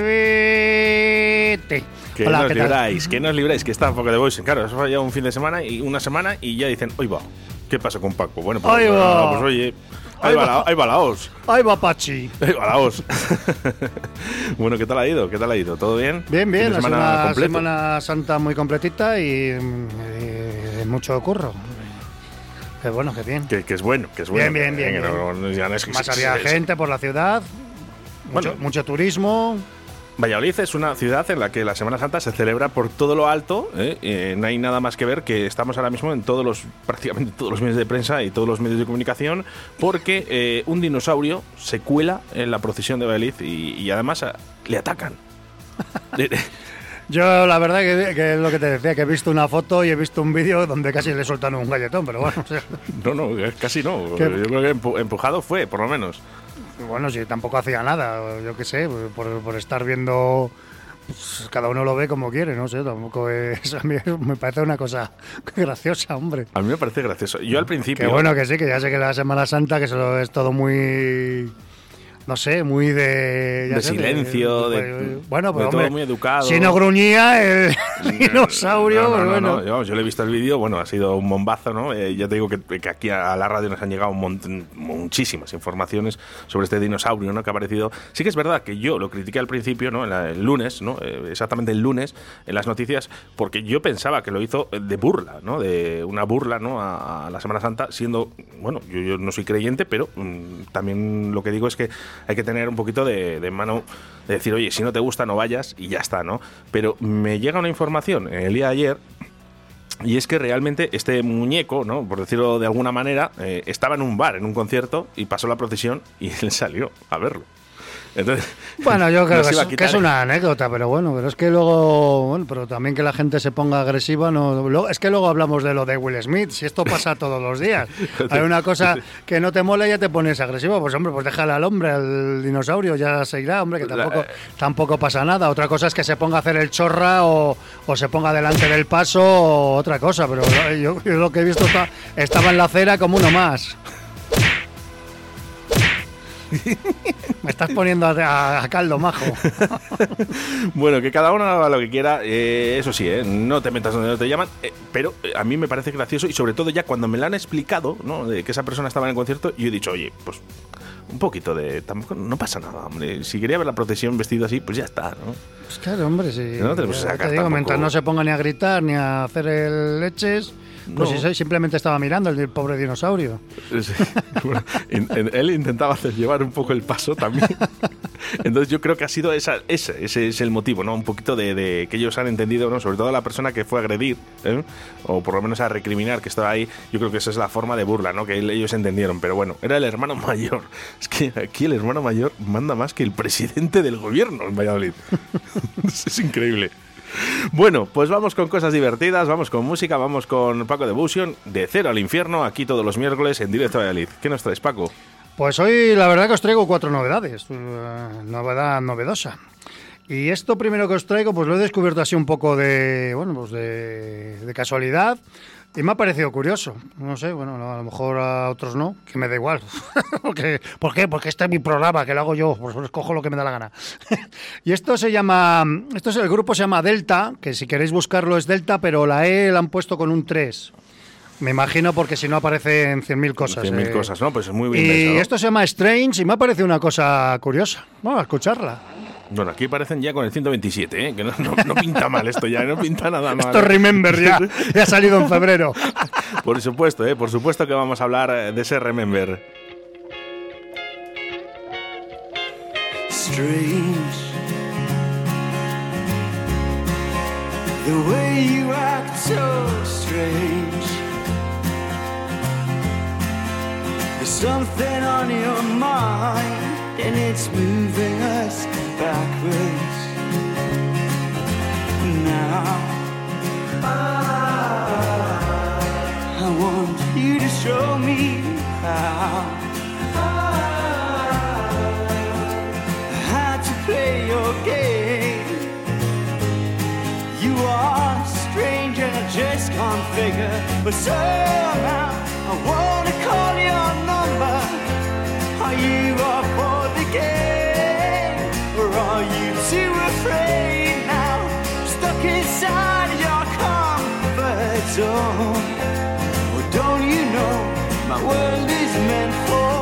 vere. Que Hola, nos libráis, que nos libráis, que está Paco Devotion. Claro, eso fue ya un fin de semana y una semana y ya dicen, oye va, ¿qué pasa con Paco? Bueno, pues, pues oye, ahí Ahí va, va. la, ahí va la os. Ahí va Pachi. Ahí va la os. bueno, ¿qué tal ha ido? ¿Qué tal ha ido? ¿todo bien? Bien, bien, de sido semana completo. Semana Santa muy completita y, y mucho curro. Qué bueno, qué bien. Que, que es bueno, que es bueno. Bien, bien, bien, no- bien. no- no Más había gente por la ciudad, mucho, Bueno. mucho turismo. Valladolid es una ciudad en la que la Semana Santa se celebra por todo lo alto. ¿eh? Eh, no hay nada más que ver que estamos ahora mismo en todos los, prácticamente todos los medios de prensa y todos los medios de comunicación, porque eh, un dinosaurio se cuela en la procesión de Valladolid y, y además a- le atacan. Yo la verdad que, que es lo que te decía, que he visto una foto y he visto un vídeo donde casi le sueltan un galletón, pero bueno, o sea, no, no, casi no. ¿Qué? Yo creo que empu- empujado fue, por lo menos. Bueno, si tampoco hacía nada, yo qué sé, por, por estar viendo, pues, cada uno lo ve como quiere, no sé, tampoco es, a mí me parece una cosa graciosa, hombre. A mí me parece gracioso. Yo al principio. Que bueno que sí, que ya sé que la Semana Santa, que eso es todo muy no sé, muy de... ya De sé, silencio, de- pues, bueno, de pues todo muy educado. Si no gruñía el dinosaurio, No, no, pues no, bueno. no, yo, yo le he visto el vídeo, bueno, ha sido un bombazo, ¿no? Eh, ya te digo que, que aquí a, la radio nos han llegado un muchísimas informaciones sobre este dinosaurio, ¿no? Que ha aparecido. Sí que es verdad que yo lo critiqué al principio, ¿no? En la- el lunes, ¿no? Eh, exactamente el lunes, en las noticias, porque yo pensaba que lo hizo de burla, ¿no? De una burla, ¿no? A, a la Semana Santa, siendo, bueno, yo, yo no soy creyente, pero mm, también lo que digo es que hay que tener un poquito de, de mano de decir, oye, si no te gusta, no vayas y ya está, ¿no? Pero me llega una información el día de ayer y es que realmente este muñeco, ¿no? por decirlo de alguna manera, eh, estaba en un bar, en un concierto, y pasó la procesión y él salió a verlo. Entonces, Bueno, yo creo que es, que una anécdota, pero bueno, pero es que luego, bueno, pero también que la gente se ponga agresiva, no, luego- es que luego hablamos de lo de Will Smith, si esto pasa todos los días. Hay una cosa que no te mola y ya te pones agresivo, pues hombre, pues déjale al hombre, al dinosaurio, ya se irá, hombre, que tampoco, tampoco pasa nada. Otra cosa es que se ponga a hacer el chorra o, o se ponga delante del paso o otra cosa, pero yo, yo lo que he visto está- estaba en la acera como uno más. Me estás poniendo a, a- a caldo majo. Bueno, que cada uno haga lo que quiera, eh, eso sí, eh, no te metas donde no te llaman, eh, pero eh, a mí me parece gracioso y sobre todo ya cuando me lo han explicado, ¿no? De que esa persona estaba en el concierto, yo he dicho, oye, pues un poquito de... Tampoco, no pasa nada, hombre. Si quería ver la procesión vestido así, pues ya está, ¿no? Pues claro, hombre, sí. No sacar te digo, tampoco- mientras no se ponga ni a gritar ni a hacer el leches, pues No. si simplemente estaba mirando el pobre dinosaurio. Sí. Bueno, en- en- él intentaba hacer llevar un poco el paso también. Entonces yo creo que ha sido esa, ese, ese es el motivo, ¿no? Un poquito de, de que ellos han entendido, ¿no? Sobre todo la persona que fue a agredir, ¿eh? o por lo menos a recriminar que estaba ahí. Yo creo que esa es la forma de burla, ¿no? Que ellos entendieron. Pero bueno, era el hermano mayor. Es que aquí el hermano mayor manda más que el presidente del gobierno en Valladolid. es increíble. Bueno, pues vamos con cosas divertidas, vamos con música, vamos con Paco de Busion, de cero al infierno, aquí todos los miércoles en directo a Valladolid. ¿Qué nos traes, Paco? Pues hoy la verdad que os traigo cuatro novedades, eh, novedad novedosa. Y esto primero que os traigo, pues lo he descubierto así un poco de, bueno, pues de, de casualidad. Y me ha parecido curioso. No sé, bueno, a lo mejor a otros no, que me da igual. Porque, ¿Por qué? Porque este es mi programa, que lo hago yo, pues escojo lo que me da la gana. y esto se llama, esto es, el grupo se llama Delta, que si queréis buscarlo es Delta, pero la E la han puesto con un 3. Me imagino porque si no aparece en 100.000 cosas. 100.000 eh. cosas, ¿no? Pues es muy bien Y pensado. esto se llama Strange y me ha parecido una cosa curiosa. Vamos a escucharla. Bueno, aquí parecen ya con el 127, ¿eh? Que no, no- no pinta mal esto ya, no pinta nada mal. Esto es Remember ya, ya ha salido en febrero. Por supuesto, ¿eh? Por supuesto que vamos a hablar eh, de ese Remember. strange. The way you act so strange. There's something on your mind, and it's moving us backwards. Now, I want you to show me how. how to play your game. You are strange and I just can't figure, but somehow I wanna call your number. Are you up for game, or are you too afraid now? Stuck inside your comfort zone. Well, don't you know my world is meant for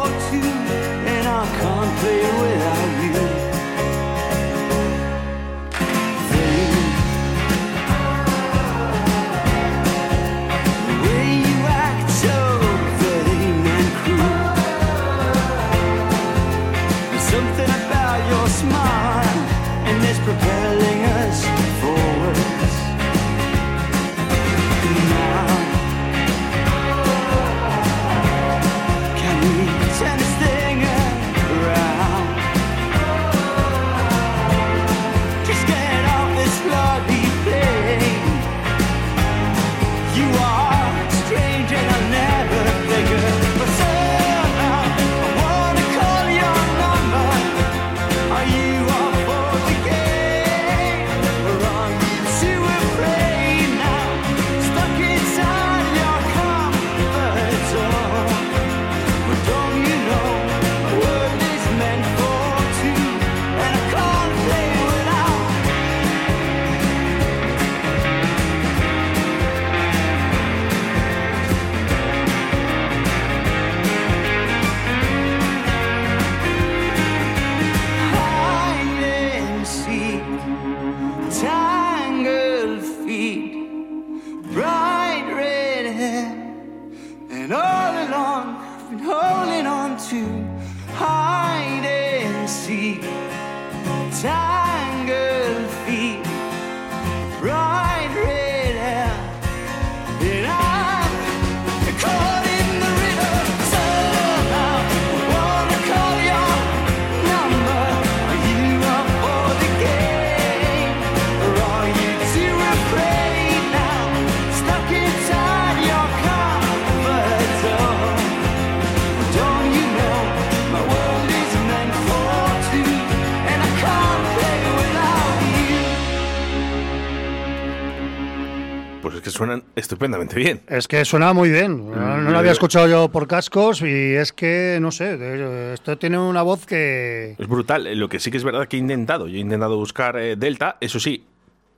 estupendamente bien. Es que suena muy bien. No, no lo había escuchado yo por cascos y es que, no sé, esto tiene una voz que... Es brutal. Eh, Lo que sí que es verdad que he intentado. Yo he intentado buscar eh, Delta. Eso sí,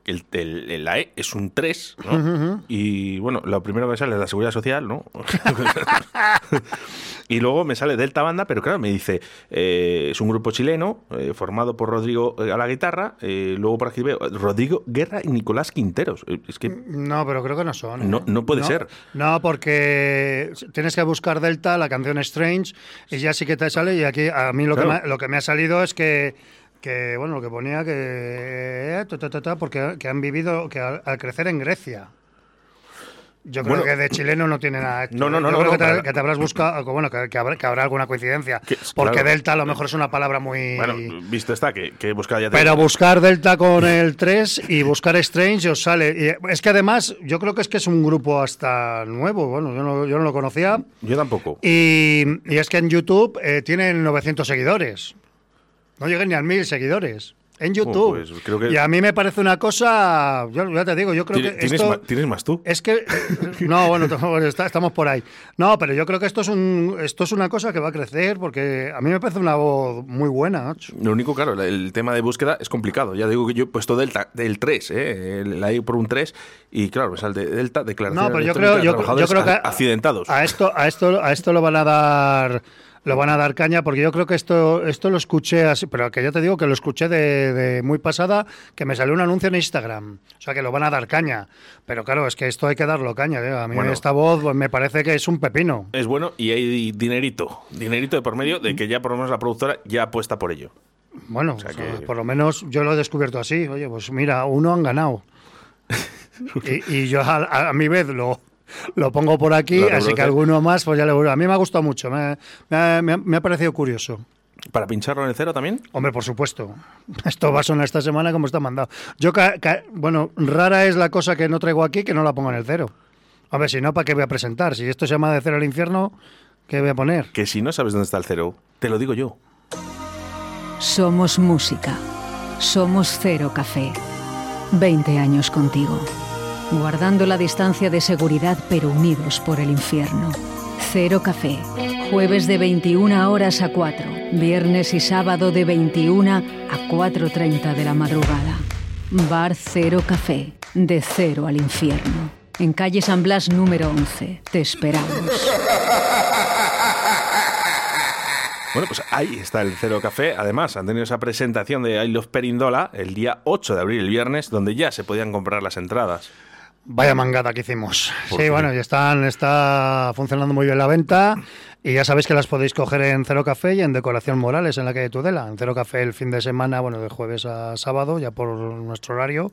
el, el- el- la E es un 3, ¿no? Ujú, ujú. Y bueno, lo primero que me sale es la seguridad social, ¿no? y luego me sale Delta Banda, pero claro, me dice, eh, es un grupo chileno eh, formado por Rodrigo eh, a la guitarra. eh, luego por aquí veo Rodrigo Guerra y Nicolás Quinteros. Es que No, pero creo que no son. no, no puede ser. No, porque tienes que buscar Delta, la canción Strange, y ya sí que te sale. Y aquí a mí lo, que, me, lo que me ha salido es que, que bueno, lo que ponía que. eh, ta, ta, porque que han vivido, que al, al crecer en Grecia. Yo creo Bueno, que de chileno no tiene nada. hecho. No, no, no, Yo no, creo no, que, te, que te habrás buscado, bueno, que, que habrá, que habrá alguna coincidencia. porque claro. Delta a lo mejor es una palabra muy. Bueno, visto está que, buscado ya. te Pero buscar Delta con el 3 y buscar Strange os sale. Y es que además, yo creo que es que es un grupo hasta nuevo. Bueno, yo no, yo no lo conocía. Yo tampoco. Y, y es que en YouTube eh, tienen 900 seguidores. No llegan ni a 1000 seguidores. En YouTube. pues creo que- Y a mí me parece una cosa. Yo ya te digo, yo creo que. tienes, esto, ma- tienes más tú. es que no, bueno, estamos por ahí. No, pero yo creo que esto es un esto es una cosa que va a crecer porque a mí me parece una voz muy buena. Lo único, claro, la- el tema de búsqueda es complicado. Ya digo que yo he puesto Delta del 3, ¿eh? La he por un 3 y claro, me sale Delta, declaración No, pero yo creo, de yo, creo que accidentados. a esto, a esto, a esto lo van a dar, lo van a dar caña porque yo creo que esto, esto lo escuché así, pero que yo te digo que lo escuché de, de muy pasada, que me salió un anuncio en Instagram, o sea que lo van a dar caña, pero claro es que esto hay que darlo caña, ¿eh? a mí Bueno. esta voz pues, me parece que es un pepino. Es bueno y hay dinerito, dinerito de por medio de que ya por lo menos la productora ya apuesta por ello. Bueno, o sea, por lo menos yo lo he descubierto así. Oye, pues mira, uno han ganado. y, y yo a, a mi vez lo, lo pongo por aquí, así que alguno más, pues ya le A mí me ha gustado mucho, me, me ha- me ha- me ha parecido curioso. ¿Para pincharlo en el cero también? Hombre, por supuesto. Esto va a sonar esta semana como está mandado. Yo, ca- ca- bueno, rara es la cosa que no traigo aquí que no la pongo en el cero. A ver, si no, ¿para qué voy a presentar? Si esto se llama de cero al infierno, ¿qué voy a poner? Que si no sabes dónde está el cero, te lo digo yo. Somos música. Somos Cero Café. 20 años contigo. Guardando la distancia de seguridad pero unidos por el infierno. Cero Café. Jueves de 21 horas a 4. Viernes y sábado de 21 a 4.30 de la madrugada. Bar Cero Café. De cero al infierno. En calle San Blas número 11. Te esperamos. Bueno, pues ahí está el Cero Café. Además, han tenido esa presentación de I Perindola el día 8 de abril, el viernes, donde ya se podían comprar las entradas. Vaya mangada que hicimos. ¿Por Sí, qué? bueno, y están, está funcionando muy bien la venta. Y ya sabéis que las podéis coger en Cero Café y en Decoración Morales, en la calle Tudela. En Cero Café el fin de semana, bueno, de jueves a sábado, ya por nuestro horario.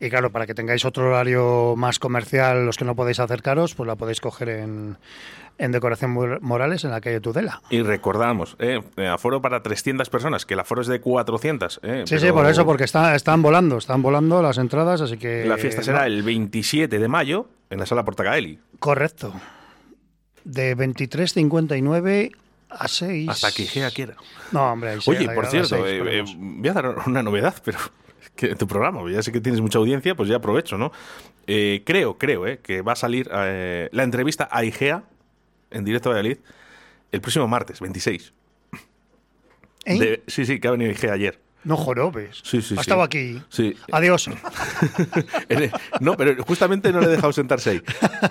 Y claro, para que tengáis otro horario más comercial, los que no podéis acercaros, pues la podéis coger en, en Decoración Mor- Morales, en la calle Tudela. Y recordamos, eh, aforo para 300 personas, que el aforo es de 400. eh, Sí, pero sí, por eso, porque está, están volando, están volando las entradas, así que... La fiesta será no, el 27 de mayo en la sala Portacaeli. Correcto. De 23.59 a 6. Hasta que Igea quiera. No, hombre, ahí Oye, por a cierto, eh, eh, voy a dar una novedad, pero que tu programa, ya sé que tienes mucha audiencia, pues ya aprovecho, ¿no? Eh, creo, creo, eh, que va a salir la entrevista a Igea en directo a Valladolid el próximo martes, 26. ¿Eh? De- sí, sí, que ha venido Igea ayer. No jorobes. Sí, sí, ha sí. estado aquí. Sí. Adiós. No, pero justamente no le he dejado sentarse ahí.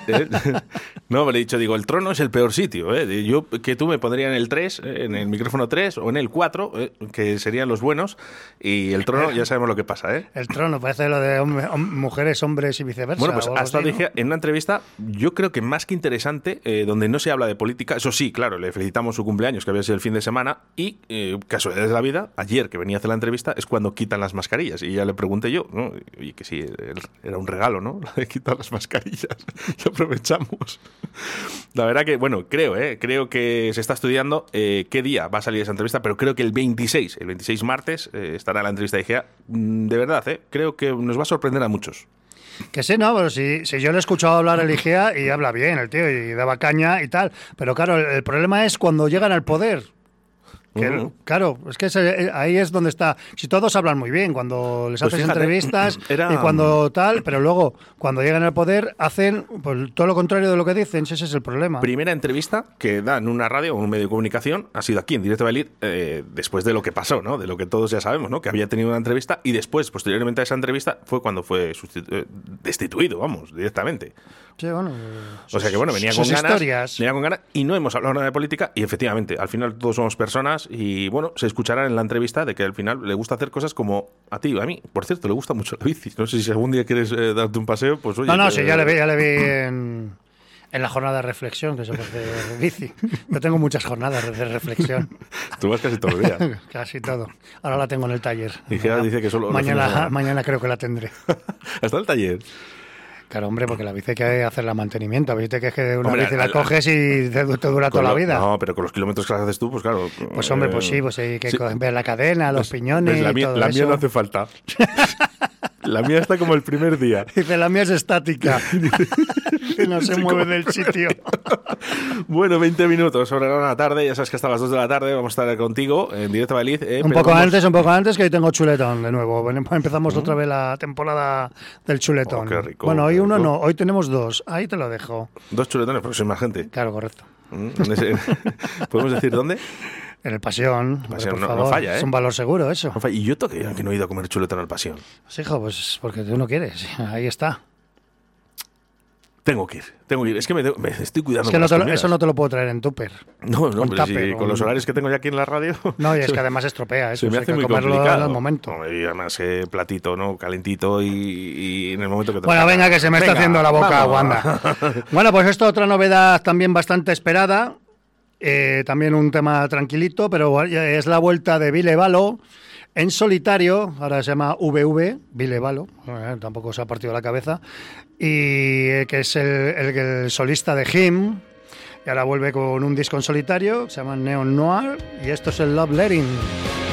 ¿Eh? No, me le he dicho, digo, el trono es el peor sitio. ¿eh? Yo que tú me pondría en el 3, eh, en el micrófono 3 o en el 4, eh, que serían los buenos, y el trono ya sabemos lo que pasa. ¿eh? El trono, parece lo de hombre- hom- mujeres, hombres y viceversa. Bueno, pues o algo ha estado así, ¿no? Igea en una entrevista, yo creo que más que interesante, eh, donde no se habla de política. Eso sí, claro, le felicitamos su cumpleaños, que había sido el fin de semana, y casualidades de la vida, ayer que venía a hacer la entrevista, es cuando quitan las mascarillas. Y ya le pregunté yo, ¿no? Y que sí, era un regalo, ¿no? La de quitar las mascarillas. y aprovechamos. La verdad que, bueno, creo, ¿eh? Creo que se está estudiando eh, qué día va a salir esa entrevista, pero creo que el 26, el 26 martes, eh, estará la entrevista de Igea. Mm, De verdad, ¿eh? Creo que nos va a sorprender a muchos. Que sí, no, pero si, si yo le he escuchado hablar el IGEA y habla bien el tío y daba caña y tal. Pero claro, el, el problema es cuando llegan al poder. Que. Claro, es que ese- ahí es donde está. Si todos hablan muy bien, cuando les Pues haces fíjate, entrevistas era- y cuando tal, pero luego, cuando llegan al poder, hacen pues, todo lo contrario de lo que dicen. Ese es el problema. Primera entrevista que da en una radio o un medio de comunicación ha sido aquí, en Directo Valid, eh, después de lo que pasó, ¿no? De lo que todos ya sabemos, ¿no? Que había tenido una entrevista y después, posteriormente a esa entrevista, fue cuando fue sustitu- eh, destituido, vamos, directamente. Sí, bueno, O sea que bueno, venía con ganas, historias. venía con ganas y no hemos hablado nada de política y efectivamente, al final todos somos personas y bueno, se escuchará en la entrevista de que al final le gusta hacer cosas como a ti a mí. Por cierto, le gusta mucho la bici. No sé si algún día quieres eh, darte un paseo, pues oye. no, no, sí, ya le vi, ya le vi en, en la jornada de reflexión que se hace de bici. Yo tengo muchas jornadas de reflexión. Tú vas casi todos los días. Casi todo. Ahora la tengo en el taller. Y dice que solo Mañana, mañana creo que la tendré. Hasta el taller. Claro, hombre, porque la bici hay que hacerle mantenimiento. Viste que es que una Hombre, bici la al- coges y te, te dura toda la vida. No, pero con los kilómetros que haces tú, pues claro. Pues hombre, pues eh, sí, pues hay que sí. ver la cadena, los piñones Pues la y mía, todo la mía no hace falta. la mía está como el primer día. Dice, la mía es estática. que no se Sí, mueve del sitio. Bueno, 20 minutos sobre la tarde. Ya sabes que hasta las 2 de la tarde vamos a estar contigo en directo a Valid. eh, Un poco vamos- antes, un poco antes, que hoy tengo chuletón de nuevo. Ven- Empezamos otra vez la temporada del chuletón. Oh, qué rico, bueno, hoy qué uno rico. no, hoy tenemos dos. Ahí te lo dejo. Dos chuletones, porque soy más gente. Claro, correcto. Mm, ese- ¿Podemos decir dónde? En el Pasión. Pasión, por no- no favor. falla, ¿eh? Es un valor seguro eso. No. Y yo toque que no he ido a comer chuletón al pasión. Pues hijo, pues porque tú no quieres. Ahí está. Tengo que ir, tengo que ir. Es que me, me estoy cuidando. Es que no te lo- eso no te lo puedo traer en tupper. No, no, pero si tupper, con los horarios que tengo ya aquí en la radio. No, y es que además estropea eso. Se me hace muy comerlo complicado. al momento. No, y además, eh, platito, ¿no? Calentito y, y en el momento que te Bueno, venga, que se me está Venga, haciendo la boca vamos. Wanda. Bueno, pues esto otra novedad también bastante esperada. Eh, también un tema tranquilito, pero es la vuelta de Vile Valo en solitario. Ahora se llama VV, Vile Valo. eh, tampoco se ha partido la cabeza. Y eh, que es el, solista de Him. Y ahora vuelve con un disco en solitario, se llama Neon Noir. Y esto es el Love Letting.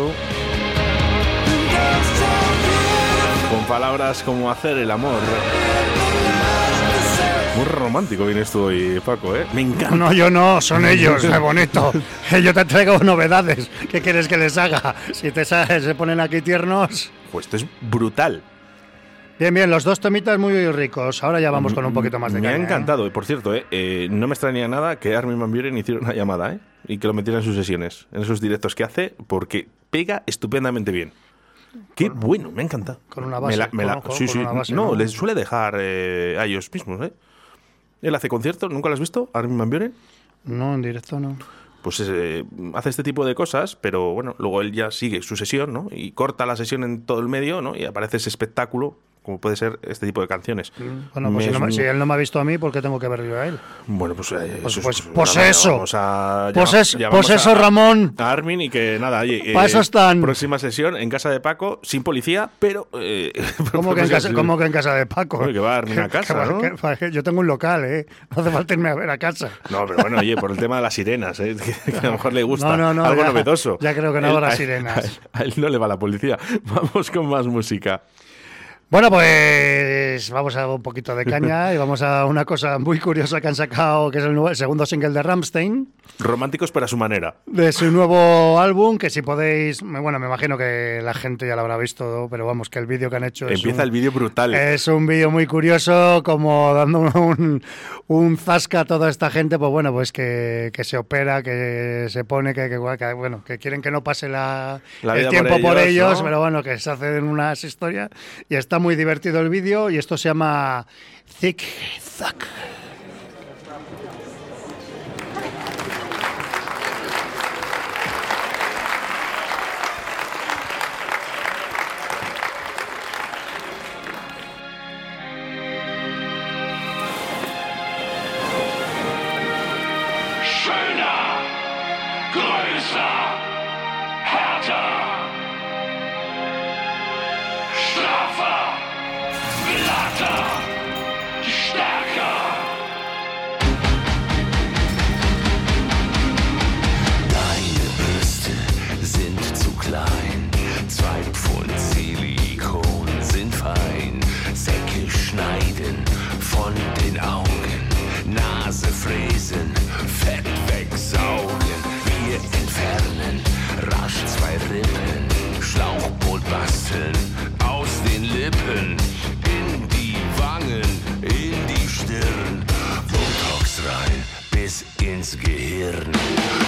Momento. Con palabras como hacer el amor. Muy romántico vienes tú hoy, Paco, ¿eh? Me encanta. No, yo no, son ellos, qué bonito. Yo te traigo novedades. ¿Qué quieres que les haga? Si te sa- se ponen aquí tiernos. Pues esto es brutal. Bien, bien, los dos tomitas muy ricos. Ahora ya vamos con un poquito más de Me ha caña, ¿eh? encantado. Y por cierto, eh, eh, no me extraña nada que Armin Van Buren hiciera una llamada, ¿eh? Y que lo metiera en sus sesiones, en esos directos que hace, porque pega estupendamente bien. Qué bueno, me ha encantado. Con una Me base, la- me la- con- con- sí, con sí. una base, no, ¿no? les suele dejar eh, a ellos mismos, ¿eh? Él hace conciertos, ¿nunca lo has visto? Armin Van Buren. No, en directo no. Pues eh, hace este tipo de cosas, pero bueno, luego él ya sigue su sesión, ¿no? Y corta la sesión en todo el medio, ¿no? Y aparece ese espectáculo, como puede ser este tipo de canciones. Bueno, pues si, no él no me ha visto a mí, ¿por qué tengo que ver yo a él? Bueno, pues, eh, Pues- eso es- pues- pues, pues nada, eso. vamos a- Pues llama- es- pues eso, a- Ramón. A Armin y que nada, oye, eso están. Próxima sesión en casa de Paco, sin policía, pero. Eh, ¿Cómo que, en casa, cómo que en casa de Paco? Oye, que va a Armin a casa, va- ¿no? que va- yo tengo un local, ¿eh? No hace falta irme a ver a casa. No, pero bueno, oye, por el tema de las sirenas, ¿eh? que, a lo mejor le gusta. No, no, no, algo ya- novedoso. ya creo que no Él- habrá a- sirenas. A, a él no le va la policía. Vamos con más música. Bueno, pues vamos a un poquito de caña y vamos a una cosa muy curiosa que han sacado, que es el, nuevo- el segundo single de Ramstein, Románticos, pero a su manera. de su nuevo álbum, que si podéis, bueno, me imagino que la gente ya lo habrá visto, pero vamos, que el vídeo que han hecho es Empieza un- el vídeo brutal. Es un vídeo muy curioso, como dando un, un zasca a toda esta gente, pues bueno, pues que, que se opera, que se pone, que, que- que, bueno, que quieren que no pase la, La el tiempo por por ellos, ellos, ¿no? pero bueno, que se hacen unas historias y está muy divertido el vídeo y esto se llama Thick Zack. Lippen in die Wangen, in die Stirn. Botox rein bis ins Gehirn.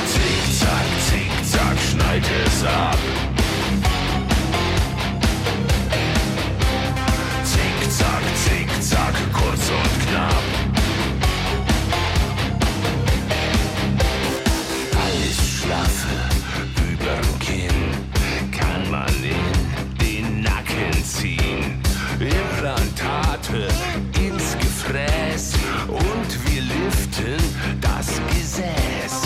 Zick-Zack, Zick-Zack, schneid es ab. Zick-Zack, Zick-Zack, kurz und knapp. ask his ass.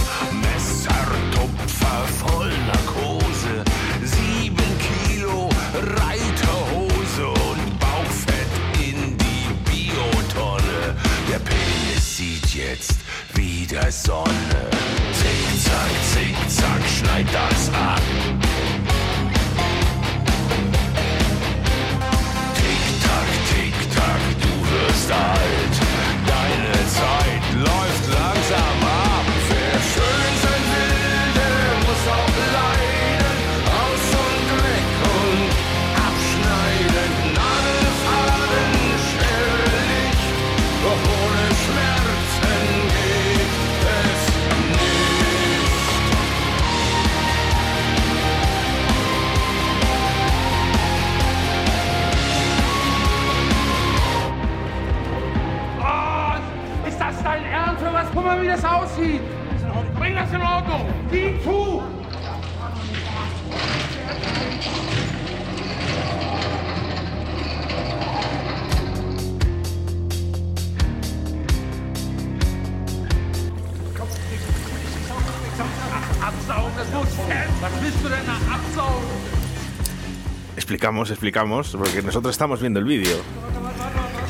Explicamos, explicamos, porque nosotros estamos viendo el vídeo.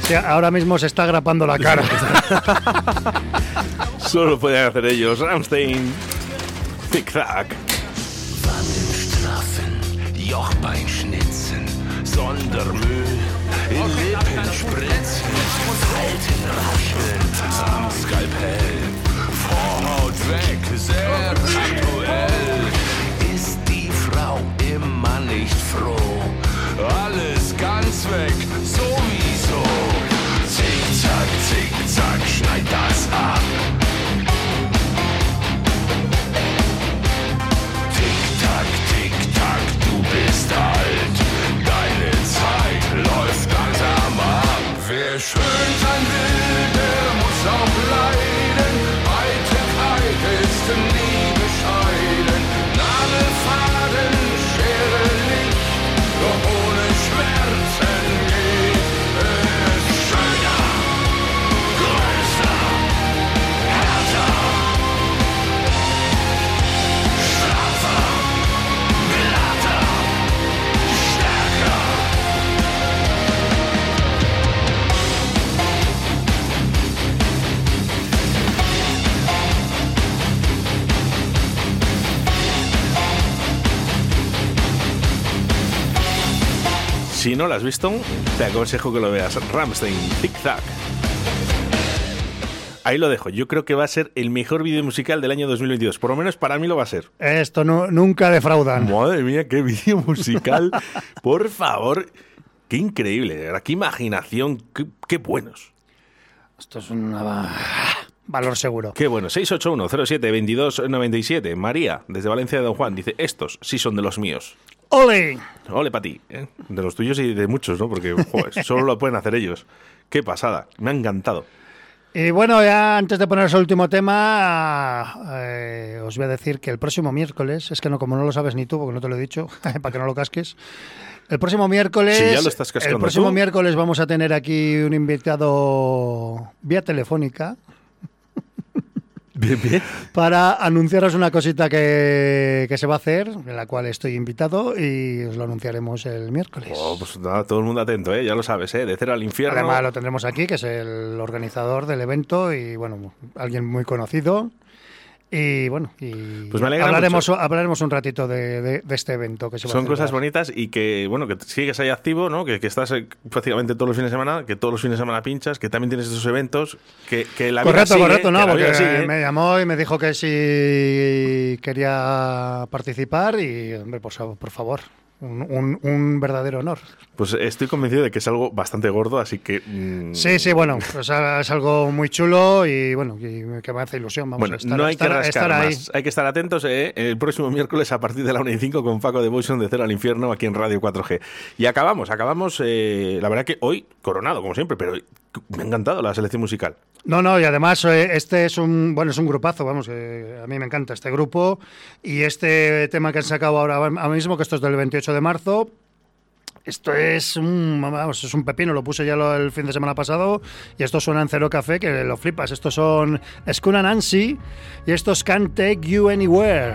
Sí, ahora mismo se está grapando la cara. Solo lo pueden hacer ellos. Ramstein. Tic-Tac. No lo has visto, te aconsejo que lo veas. Ramstein, Tic Tac. Ahí lo dejo. Yo creo que va a ser el mejor vídeo musical del año 2022. Por lo menos para mí lo va a ser. Esto no- nunca defraudan. Madre mía, qué vídeo musical. Por favor. Qué increíble, de verdad. Qué imaginación. Qué, qué buenos. Esto es un valor seguro. Qué bueno. 681-07-2297. María, desde Valencia de Don Juan, dice: Estos sí son de los míos. ¡Ole! Ole para ti. ¿eh? De los tuyos y de muchos, ¿no? Porque joder, solo lo pueden hacer ellos. Qué pasada. Me ha encantado. Y bueno, ya antes de poner el último tema, eh, os voy a decir que el próximo miércoles, es que no, como no lo sabes ni tú, porque no te lo he dicho, para que no lo casques. El próximo miércoles. Sí, ya lo estás cascando El próximo tú. miércoles vamos a tener aquí un invitado vía telefónica Bien, bien. para anunciaros una cosita que, que se va a hacer, en la cual estoy invitado y os lo anunciaremos el miércoles. Oh, pues nada, todo el mundo atento, ¿eh? Ya lo sabes, ¿eh? De cero al infierno. Además lo tendremos aquí, que es el organizador del evento y bueno, alguien muy conocido. Y bueno, y Pues me hablaremos, mucho. hablaremos un ratito de, de- de este evento que se va Son cosas bonitas y que, bueno, que sigues ahí activo, ¿no? Que, que estás eh, prácticamente todos los fines de semana, que todos los fines de semana pinchas, que también tienes estos eventos, que, que la vida correcto, sigue, correcto, no, porque sigue. me llamó y me dijo que si quería participar y, hombre, por, fa- por favor, un, un- un verdadero honor. Pues estoy convencido de que es algo bastante gordo, así que... mm, Sí, sí, bueno, pues es algo muy chulo y bueno, y que me hace ilusión. Vamos Bueno, a estar, no hay estar- que rascar estar ahí. más. Hay que estar atentos ¿eh? el próximo miércoles a partir de la 1 y 5 con Paco Devotion de Cero al Infierno aquí en Radio 4G. Y acabamos, acabamos, eh, la verdad que hoy coronado, como siempre, pero me ha encantado la selección musical. No, no, y además eh, este es un bueno es un grupazo, vamos, eh, a mí me encanta este grupo y este tema que han sacado ahora, ahora mismo, que esto es del 28 de marzo. Esto es un, vamos, es un pepino, lo puse ya lo- el fin de semana pasado y esto suena en Cero Café, que lo flipas. Estos son Skuna Nancy y estos Can't Take You Anywhere.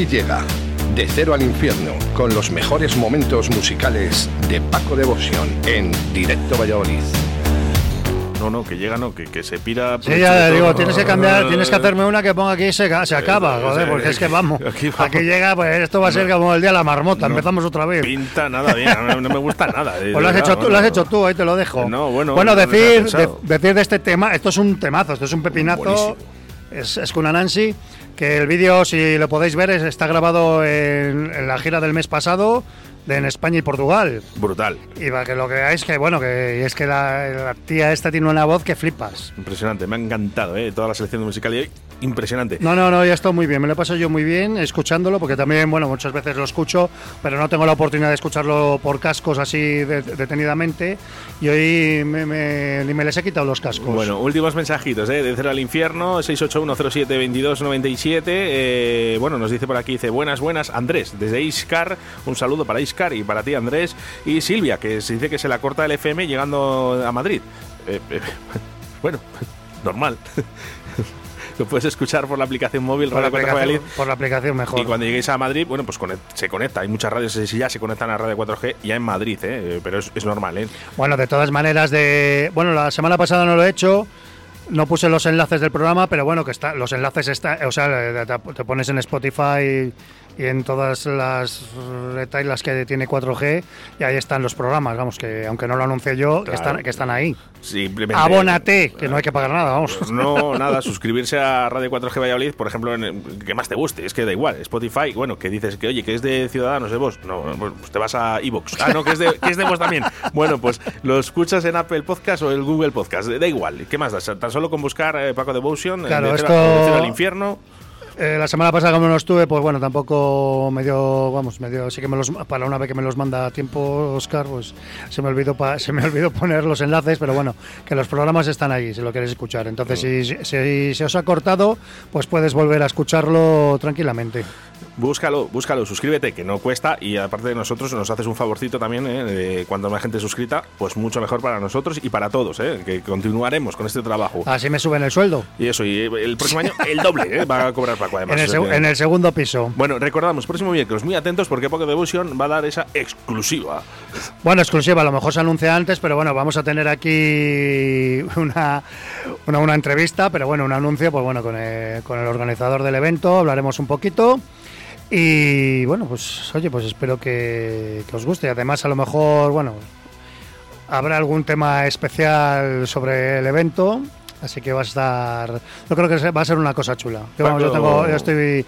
Aquí llega De Cero al Infierno con los mejores momentos musicales de Paco Devoción en Directo Valladolid. No, no, que llega, no, que, que se pira. Sí, ya digo, tienes que cambiar, tienes que hacerme una que ponga aquí y se, se acaba, joder, porque es que vamos. Aquí vamos. Aquí llega, pues esto va a ser como el día de la marmota, No empezamos otra vez. Pinta nada bien, no, no me gusta nada. eh, Pues lo has hecho tú, lo has hecho tú, ahí te lo dejo. No, bueno, bueno no decir, de- decir de este tema, esto es un temazo, esto es un pepinazo. Buenísimo. Es, es con Nancy, que el vídeo, si lo podéis ver, es- está grabado en, en la gira del mes pasado en España y Portugal. Brutal, Y para que lo que veáis, que bueno, que es que la, la tía esta tiene una voz que flipas. impresionante, me ha encantado, eh, toda la selección musical hoy, impresionante. No, no, no, ya está muy bien. Me lo he pasado yo muy bien escuchándolo, porque también, bueno, muchas veces lo escucho, pero no tengo la oportunidad de escucharlo por cascos así de- detenidamente. Y hoy me, me- ni me les he quitado los cascos. Bueno, últimos mensajitos, ¿eh? De Cero al Infierno, 681072297. Eh, bueno, nos dice por aquí, dice, buenas, buenas, Andrés, desde Iscar, un saludo para Iscar y para ti, Andrés. Y Silvia, que se dice que se la corta el FM llegando a Madrid. Eh, eh, bueno, normal. Lo puedes escuchar por la aplicación móvil por la, Radio 4 aplicación, Valladolid. por la aplicación mejor. Y cuando lleguéis a Madrid, bueno, pues conect- se conecta. Hay muchas radios que ya se conectan a Radio 4G ya en Madrid, ¿eh? pero es, es normal, ¿eh? Bueno, de todas maneras, de bueno, la semana pasada no lo he hecho. No puse los enlaces del programa, pero bueno, que está, los enlaces están, o sea, te, te pones en Spotify y en todas las retailas que tiene 4G y ahí están los programas, vamos, que aunque no lo anuncié yo, que, están, que están ahí. Simplemente. Abónate, que no hay que pagar nada, vamos. No, nada, suscribirse a Radio 4G Valladolid, por ejemplo, en el- que más te guste, es que da igual. Spotify, bueno, que dices que, oye, que es de Ciudadanos de Vos, no, pues te vas a Evox. Ah, no, que es de, que es de Vos también. Bueno, pues lo escuchas en Apple Podcast o el Google Podcast, da igual. ¿Qué más da? Tan solo con buscar eh, Paco Devotion, Claro, de, esto- al infierno. Eh, la semana pasada como no estuve, pues bueno, tampoco me dio, vamos, me dio, sí que me los, para una vez que me los manda a tiempo Oscar, pues se me olvidó, pa- se me olvidó poner los enlaces, pero bueno, que los programas están ahí, si lo queréis escuchar. Entonces, si, si, si se os ha cortado, pues puedes volver a escucharlo tranquilamente. Búscalo, búscalo, suscríbete, que no cuesta y aparte de nosotros nos haces un favorcito también, ¿eh? cuando más gente suscrita, pues mucho mejor para nosotros y para todos, ¿eh? que continuaremos con este trabajo. Así me suben el sueldo. Y eso, y el próximo año el doble ¿eh? va a cobrar Paco además. En el, que- en el segundo piso. Bueno, recordamos, próximo miércoles, muy atentos porque Poco Devotion va a dar esa exclusiva. Bueno, exclusiva, a lo mejor se anuncia antes, pero bueno, vamos a tener aquí una, una, una entrevista, pero bueno, un anuncio, pues bueno, con el, con el organizador del evento, hablaremos un poquito. Y bueno, pues oye, pues espero que, que os guste. Además, a lo mejor, bueno, habrá algún tema especial sobre el evento. Así que va a estar. Yo creo que va a ser una cosa chula. Yo, vamos, yo tengo, yo estoy.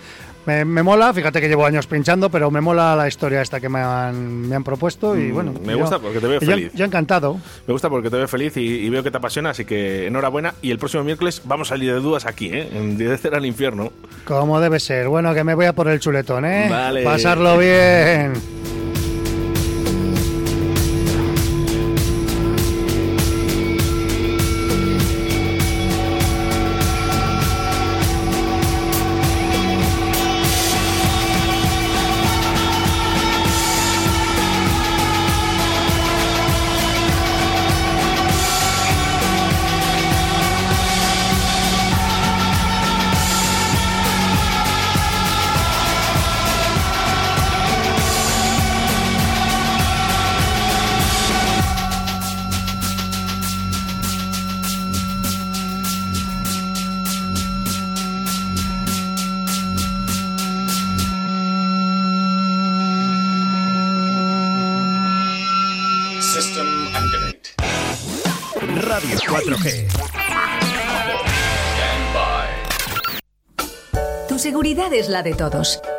Me, me mola, fíjate que llevo años pinchando, pero me mola la historia esta que me han, me han propuesto y Mm, bueno. me yo- gusta porque te veo feliz. Yo encantado. Me gusta porque te veo feliz y, y veo que te apasiona, así que enhorabuena. Y el próximo miércoles vamos a salir de dudas aquí, ¿eh? en Directo al Infierno. Como debe ser. Bueno, que me voy a por el chuletón, ¿eh? Vale. Pasarlo bien. Es la de todos.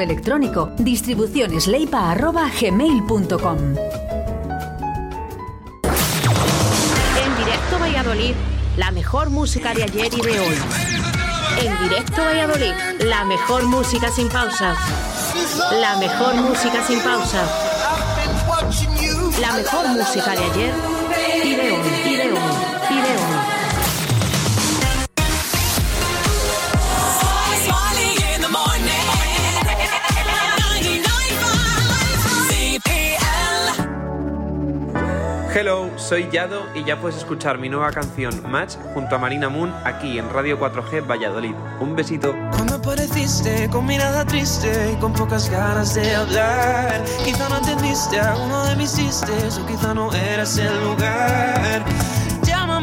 electrónico distribucionesleipa.gmail.com En directo Valladolid, la mejor música de ayer y de hoy. En directo Valladolid, la mejor música sin pausa. La mejor música sin pausa. La mejor música de ayer y de hoy, y de hoy, y de hoy. Hello, soy Yado y ya puedes escuchar mi nueva canción Match junto a Marina Moon aquí en Radio 4G Valladolid. Un besito. Cuando apareciste con mirada triste y con pocas ganas de hablar Quizá no entendiste a uno de mis chistes o quizá no eras el lugar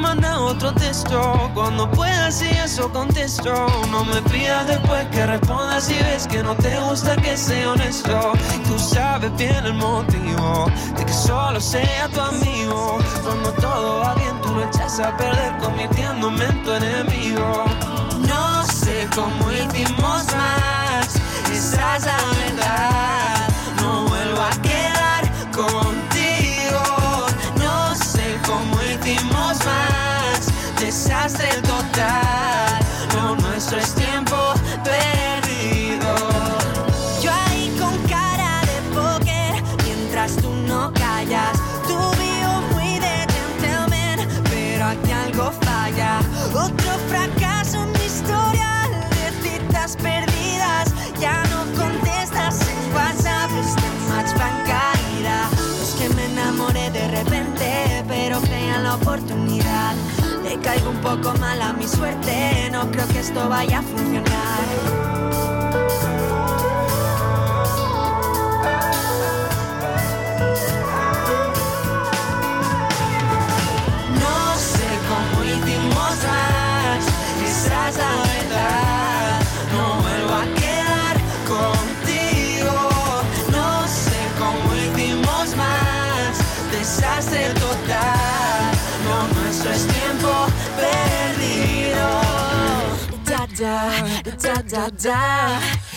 manda otro texto. Cuando puedas y eso contesto. No me pidas después que respondas y ves que no te gusta que sea honesto. Tú sabes bien el motivo de que solo sea tu amigo. Cuando todo va bien tú lo echas a perder convirtiéndome en tu enemigo. No sé cómo hicimos más, esa es la verdad. Poco mal a mi suerte, no creo que esto vaya a funcionar. Da da da da.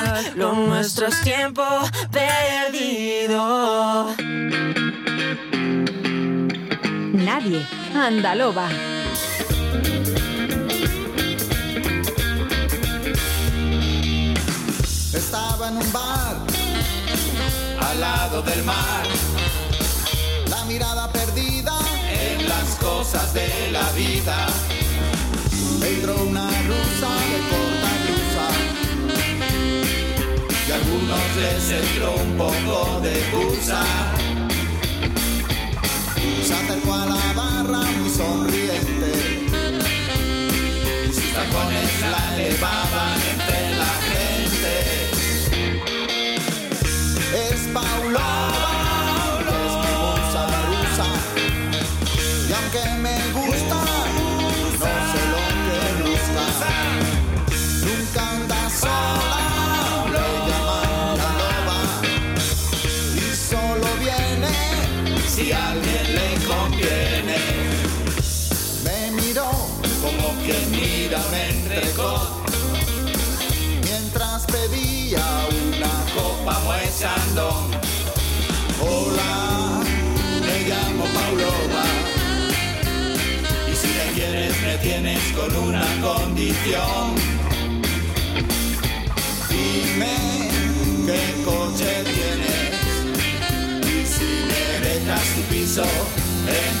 lo nuestro es tiempo perdido Nadie. Andaloba. Estaba en un bar al lado del mar. La mirada perdida en las cosas de la vida. Entró una rusa algunos les entró un poco de gusa. Se acercó a la barra muy sonriente y sus tacones la elevaban entre la gente. Es Paulova, Hola, me llamo Paulova. Y si me quieres, me tienes con una condición. Dime qué coche tienes. Y si me dejas tu piso en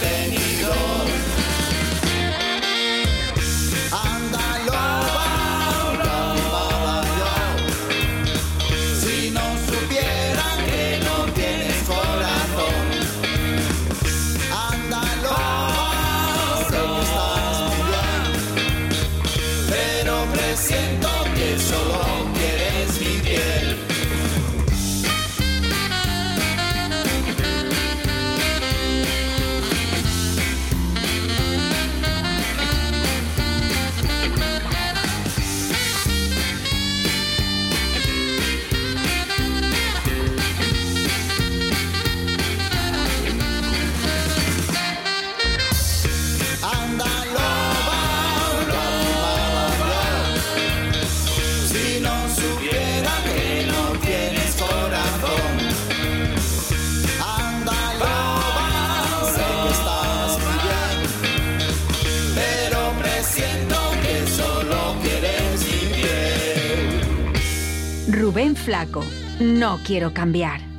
Flaco, no quiero cambiar.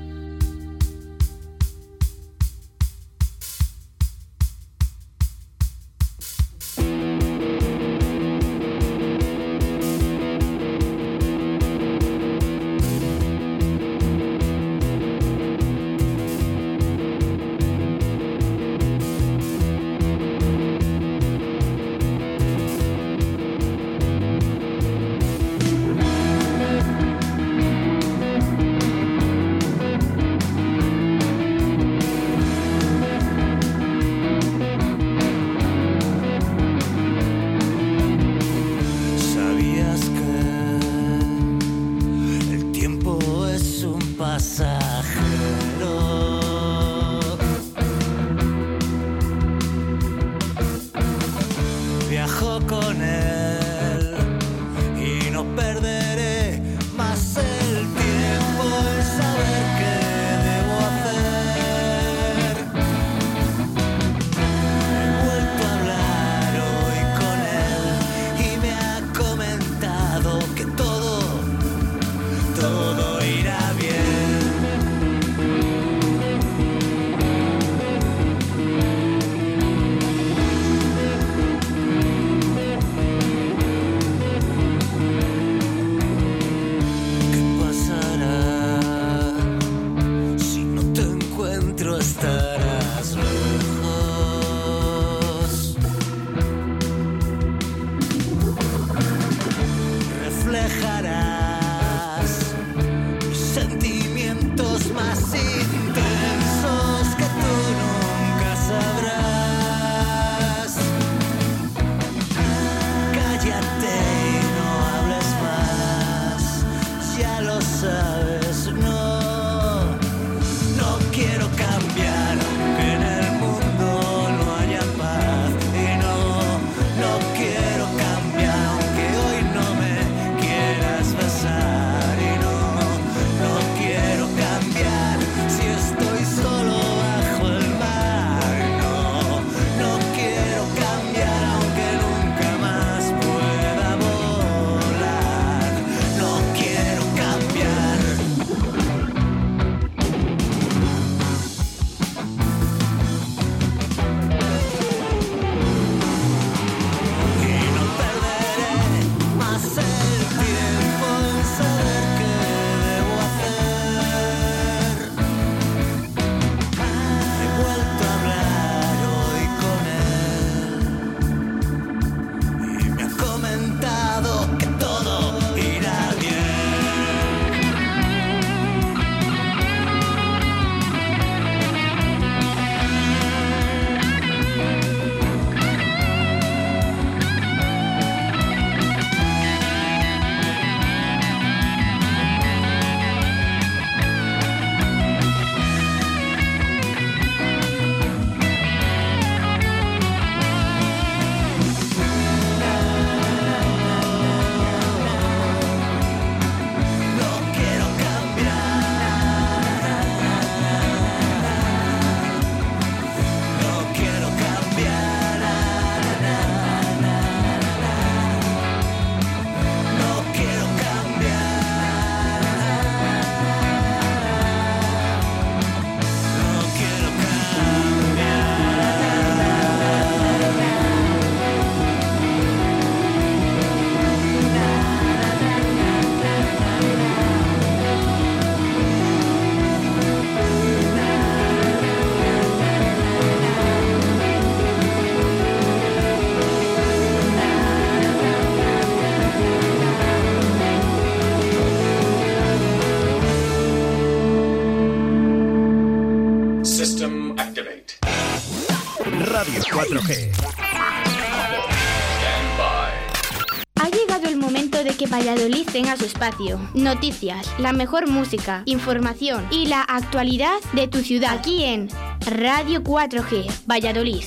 Tenga su espacio. Noticias, la mejor música, información y la actualidad de tu ciudad aquí en Radio 4G, Valladolid.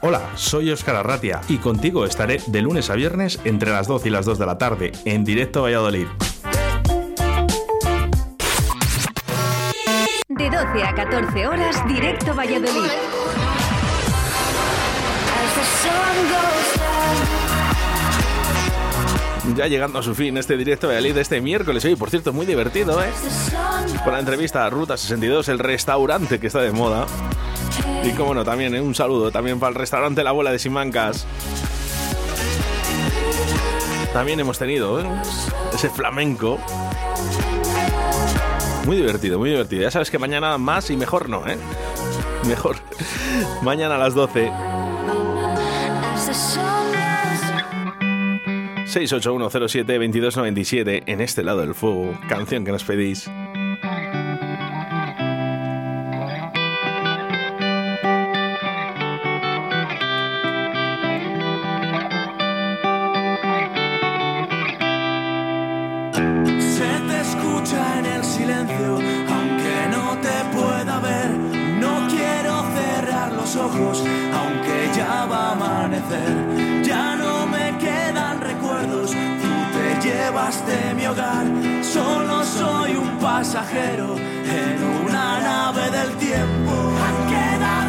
Hola, soy Óscar Arratia y contigo estaré de lunes a viernes entre las 12 y las 2 de la tarde en directo a Valladolid. De 12 a 14 horas, directo Valladolid. Ya llegando a su fin este directo a Valladolid de este miércoles. Hoy, por cierto, muy divertido, ¿eh? Con la entrevista a Ruta 62, el restaurante que está de moda. Y como no, también ¿eh? un saludo también para el restaurante La Bola de Simancas. También hemos tenido ¿eh? ese flamenco. Muy divertido, muy divertido. Ya sabes que mañana más y mejor no, ¿eh? Mejor. mañana a las 12. 681072297 en este lado del fuego. Canción que nos pedís. Se te escucha en el silencio, aunque no te pueda ver. No quiero cerrar los ojos, aunque ya va a amanecer. Llevaste mi hogar. Solo soy un pasajero en una nave del tiempo. Han quedado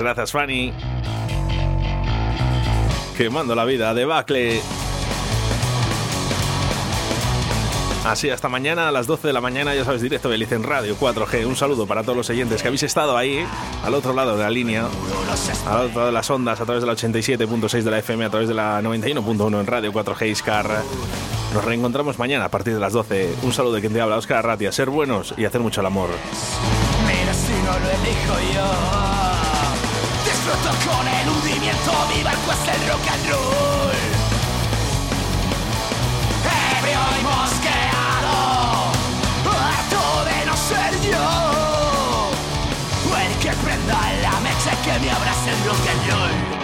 Gracias, Fanny. Quemando la vida, debacle. Así, hasta mañana a las 12 de la mañana, ya sabes, directo de en Radio 4G. Un saludo para todos los oyentes que habéis estado ahí, al otro lado de la línea, al otro lado de las ondas, a través de la 87.6 de la FM, a través de la 91.1 en Radio 4G Iscar. Nos reencontramos mañana a partir de las 12. Un saludo de quien te habla, Oscar Arratia. Ser buenos y hacer mucho el amor. Mira si no lo elijo yo. Con el hundimiento, mi barco es el rock and roll. Ebrio y mosqueado, harto de no ser yo. El que prenda la mecha que me abrace el rock and roll.